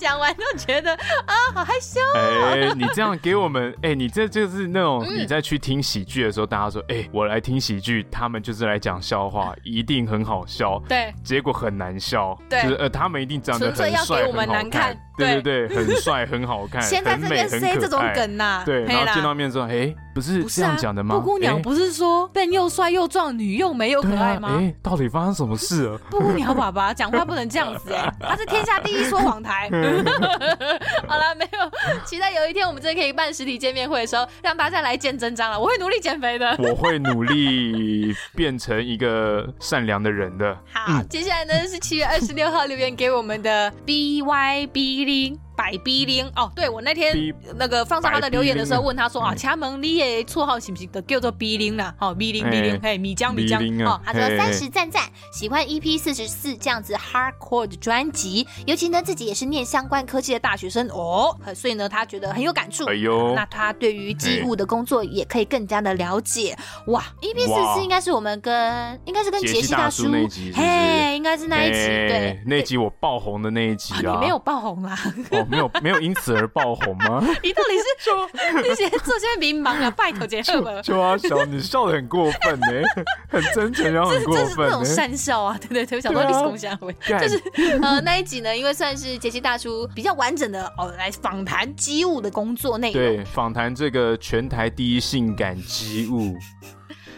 讲完都觉得啊，好害羞。哎，你这样给我们，哎，你这就是那种你在去听喜剧的时候，大家说，哎，我来听喜剧，他们就是来讲笑话，一定很好笑。对，结果很难笑。对，就是呃，他们一定长得很帅，纯粹要给我们难看。对对对，很帅，很好看。现在这边塞这种梗呐，对，然后见到面之后，哎，不是这样讲的吗？布谷鸟不是说 Ben 又帅又壮，女又美又可爱吗？哎，到底发生什么事了？布谷鸟爸爸讲话不能这样子哎，他是天下第一说谎台。好了，没有，期待有一天我们真的可以办实体见面会的时候，让大家来见真章了。我会努力减肥的，我会努力变成一个善良的人的。好，接下来呢是七月二十六号留言给我们的 B Y B 零。百 B 零。哦，对，我那天那个放上他的留言的时候，问他说啊，请问你的绰号是不是都叫做 B 零啦？好，B 零 B 零，嘿，米江米江。哦，他说三十赞赞，喜欢 EP 四十四这样子 Hardcore 的专辑，尤其呢自己也是念相关科技的大学生哦，所以呢他觉得很有感触。哎呦，那他对于机务的工作也可以更加的了解。哇，EP 四十四应该是我们跟应该是跟杰西大叔那集，嘿，应该是那一集，对，那集我爆红的那一集啊，你没有爆红啊。没有没有因此而爆红吗？你到底是说那些这些迷茫啊，拜托杰克们。就啊，笑你笑的很过分呢，很真诚，然后很过分。这是那种善笑啊，对对对，我想说你是公虾会，就是呃那一集呢，因为算是杰西大叔比较完整的哦来访谈机务的工作内容，对，访谈这个全台第一性感机务。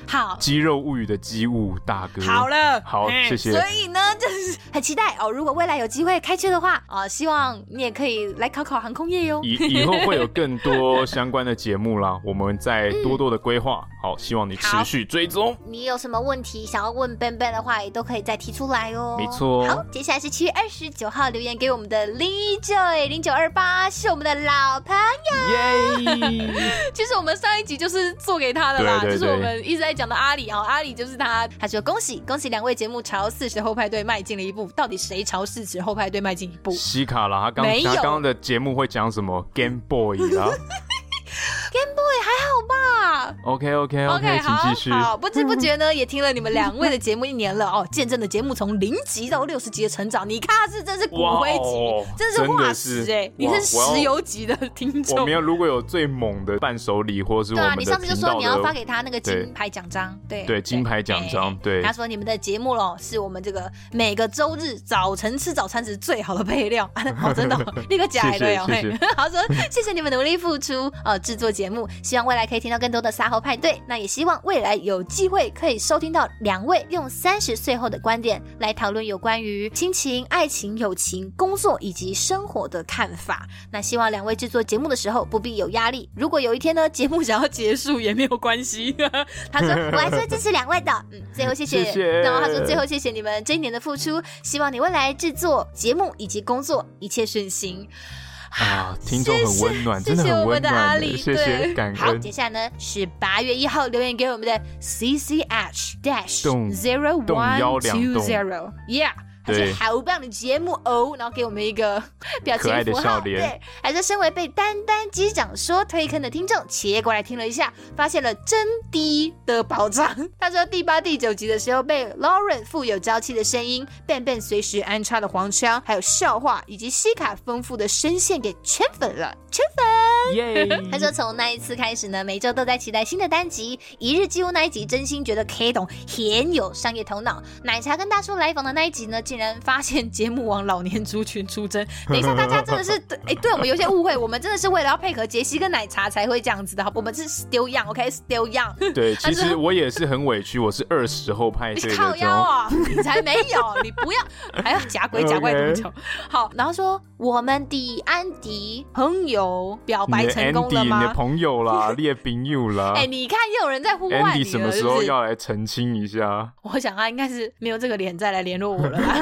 好，肌肉物语的机务大哥，好了，好，谢谢。所以呢，就是 很期待哦。如果未来有机会开车的话，啊，希望你也可以来考考航空业哟。以以后会有更多相关的节目啦，我们再多多的规划。好，希望你持续追踪。你有什么问题想要问 Ben Ben 的话，也都可以再提出来哦。没错。好，接下来是七月二十九号留言给我们的 Lee Joy 零九二八，是我们的老朋友。耶！其实我们上一集就是做给他的啦，就是我们一直在。才讲的阿里啊，阿里就是他。他说恭喜恭喜两位节目朝四十后派对迈进了一步。到底谁朝四十后派对迈进一步？西卡啦，他刚他刚刚的节目会讲什么？Game Boy 啦。Game Boy 还好吧？OK OK OK，请继续。好，不知不觉呢，也听了你们两位的节目一年了哦，见证了节目从零级到六十级的成长。你看是真是骨灰级，真是化石哎！你是石油级的听众。我们要如果有最猛的伴手礼，或是我们的，你上次就说你要发给他那个金牌奖章，对对，金牌奖章，对。他说你们的节目喽，是我们这个每个周日早晨吃早餐时最好的配料。哦，真的，立刻加对哦。他说谢谢你们努力付出呃制作节目。希望未来可以听到更多的撒猴派对，那也希望未来有机会可以收听到两位用三十岁后的观点来讨论有关于亲情、爱情、友情、工作以及生活的看法。那希望两位制作节目的时候不必有压力。如果有一天呢，节目想要结束也没有关系。他说我还是会支持两位的。嗯，最后谢谢。谢谢。然后他说最后谢谢你们这一年的付出，希望你未来制作节目以及工作一切顺心。啊，听众很温暖，真的很温暖。谢谢我们的阿里，谢谢，感恩。好，接下来呢是八月一号留言给我们的 C C H Dash Zero One Two Zero，Yeah。还是好棒的节目哦，然后给我们一个 表情符号，对，还是身为被丹丹机长说推坑的听众，切过来听了一下，发现了真滴的宝藏。他说第八、第九集的时候被 Lauren 富有朝气的声音，Ben Ben 随时安插的黄腔，还有笑话，以及西卡丰富的声线给圈粉了，圈粉。耶！他说从那一次开始呢，每周都在期待新的单集。一日几乎那一集，真心觉得 K 懂很有商业头脑。奶茶跟大叔来访的那一集呢，竟然发现节目往老年族群出征，等一下大家真的是对 哎，对我们有些误会，我们真的是为了要配合杰西跟奶茶才会这样子的，好，我们是 still young，OK，still young。对，其实我也是很委屈，我是二十后派对的。你靠腰啊，你才没有，你不要还要假鬼假怪多久？好，然后说我们的安迪朋友表白成功了吗？你的朋友啦，列朋友啦。哎，你看又有人在呼唤你了，什么时候要来澄清一下？我想他应该是没有这个脸再来联络我了吧。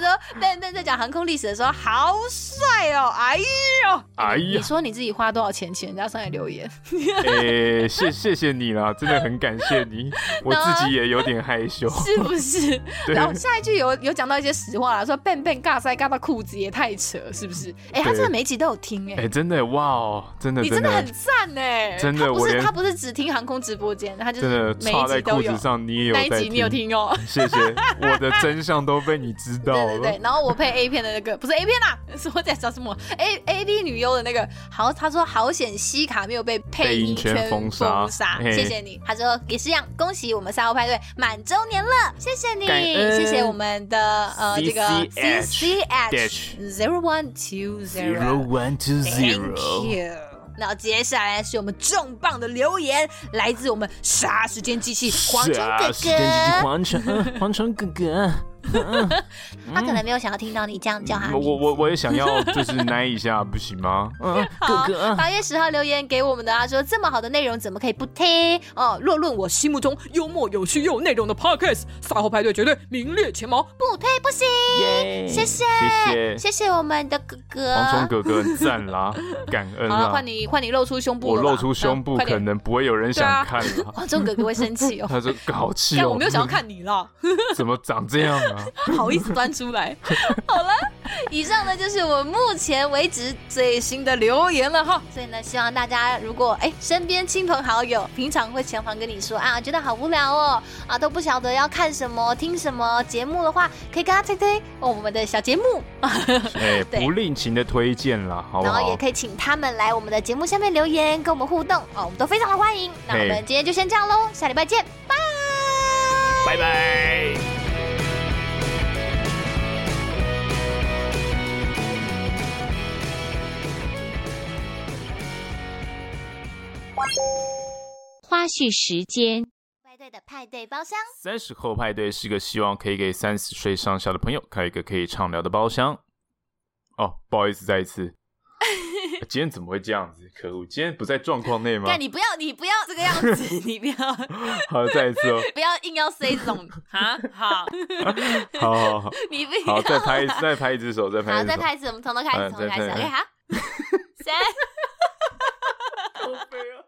他说：“笨笨在讲航空历史的时候，好帅哦！哎呦，哎呀，你说你自己花多少钱请人家上来留言？哎、欸，谢谢谢你啦，真的很感谢你，我自己也有点害羞，是不是？然后下一句有有讲到一些实话啦，说 Ben Ben 尬塞尬到裤子也太扯，是不是？哎、欸，他真的每一集都有听哎、欸，哎、欸，真的哇哦，真的，你真的很赞哎，真的，他不是他不是只听航空直播间，他就是每一集都有。上你也有那一集你有听哦，谢谢，我的真相都被你知道。”对对对，然后我配 A 片的那个不是 A 片啦，是我在找什么？A A B 女优的那个，好，他说好险西卡没有被配音圈封杀，谢谢你。他说也是一样，恭喜我们三号派对满周年了，谢谢你，谢谢我们的呃这个 C C H zero one two zero one two。那接下来是我们重磅的留言，来自我们啥时间机器蝗虫哥哥，时间机器蝗虫，蝗虫哥哥。他可能没有想要听到你这样叫他。我我我也想要，就是奶一下，不行吗？哥哥，八月十号留言给我们的，啊说这么好的内容怎么可以不听？哦，若论我心目中幽默、有趣又有内容的 podcast，赛后派对绝对名列前茅，不推不行。谢谢谢谢谢谢我们的哥哥，黄忠哥哥很赞啦，感恩啊！换你换你露出胸部，我露出胸部可能不会有人想看了。蝗虫哥哥会生气哦，他说好气哦，我没有想要看你了，怎么长这样啊？好意思端出来？好了，以上呢就是我目前为止最新的留言了哈。所以呢，希望大家如果哎身边亲朋好友平常会常常跟你说啊，觉得好无聊哦，啊都不晓得要看什么听什么节目的话，可以跟他推推我们的小节目。哎，不吝情的推荐了，好，然后也可以请他们来我们的节目下面留言跟我们互动哦，我们都非常的欢迎。那我们今天就先这样喽，下礼拜见，拜拜拜。花絮时间。对的派对包厢，三十后派对是个希望可以给三十岁上下的朋友开一个可以畅聊的包厢。哦，不好意思，再一次，今天怎么会这样子？可恶，今天不在状况内吗？你不要，你不要这个样子，你不要。好，再一次哦，不要硬要塞这种啊！好，好好好，你不要好，再拍一次，再拍一只手，再拍一次。好，再拍一次，我们从头开始，从头开始，OK 哈。谁？好悲啊！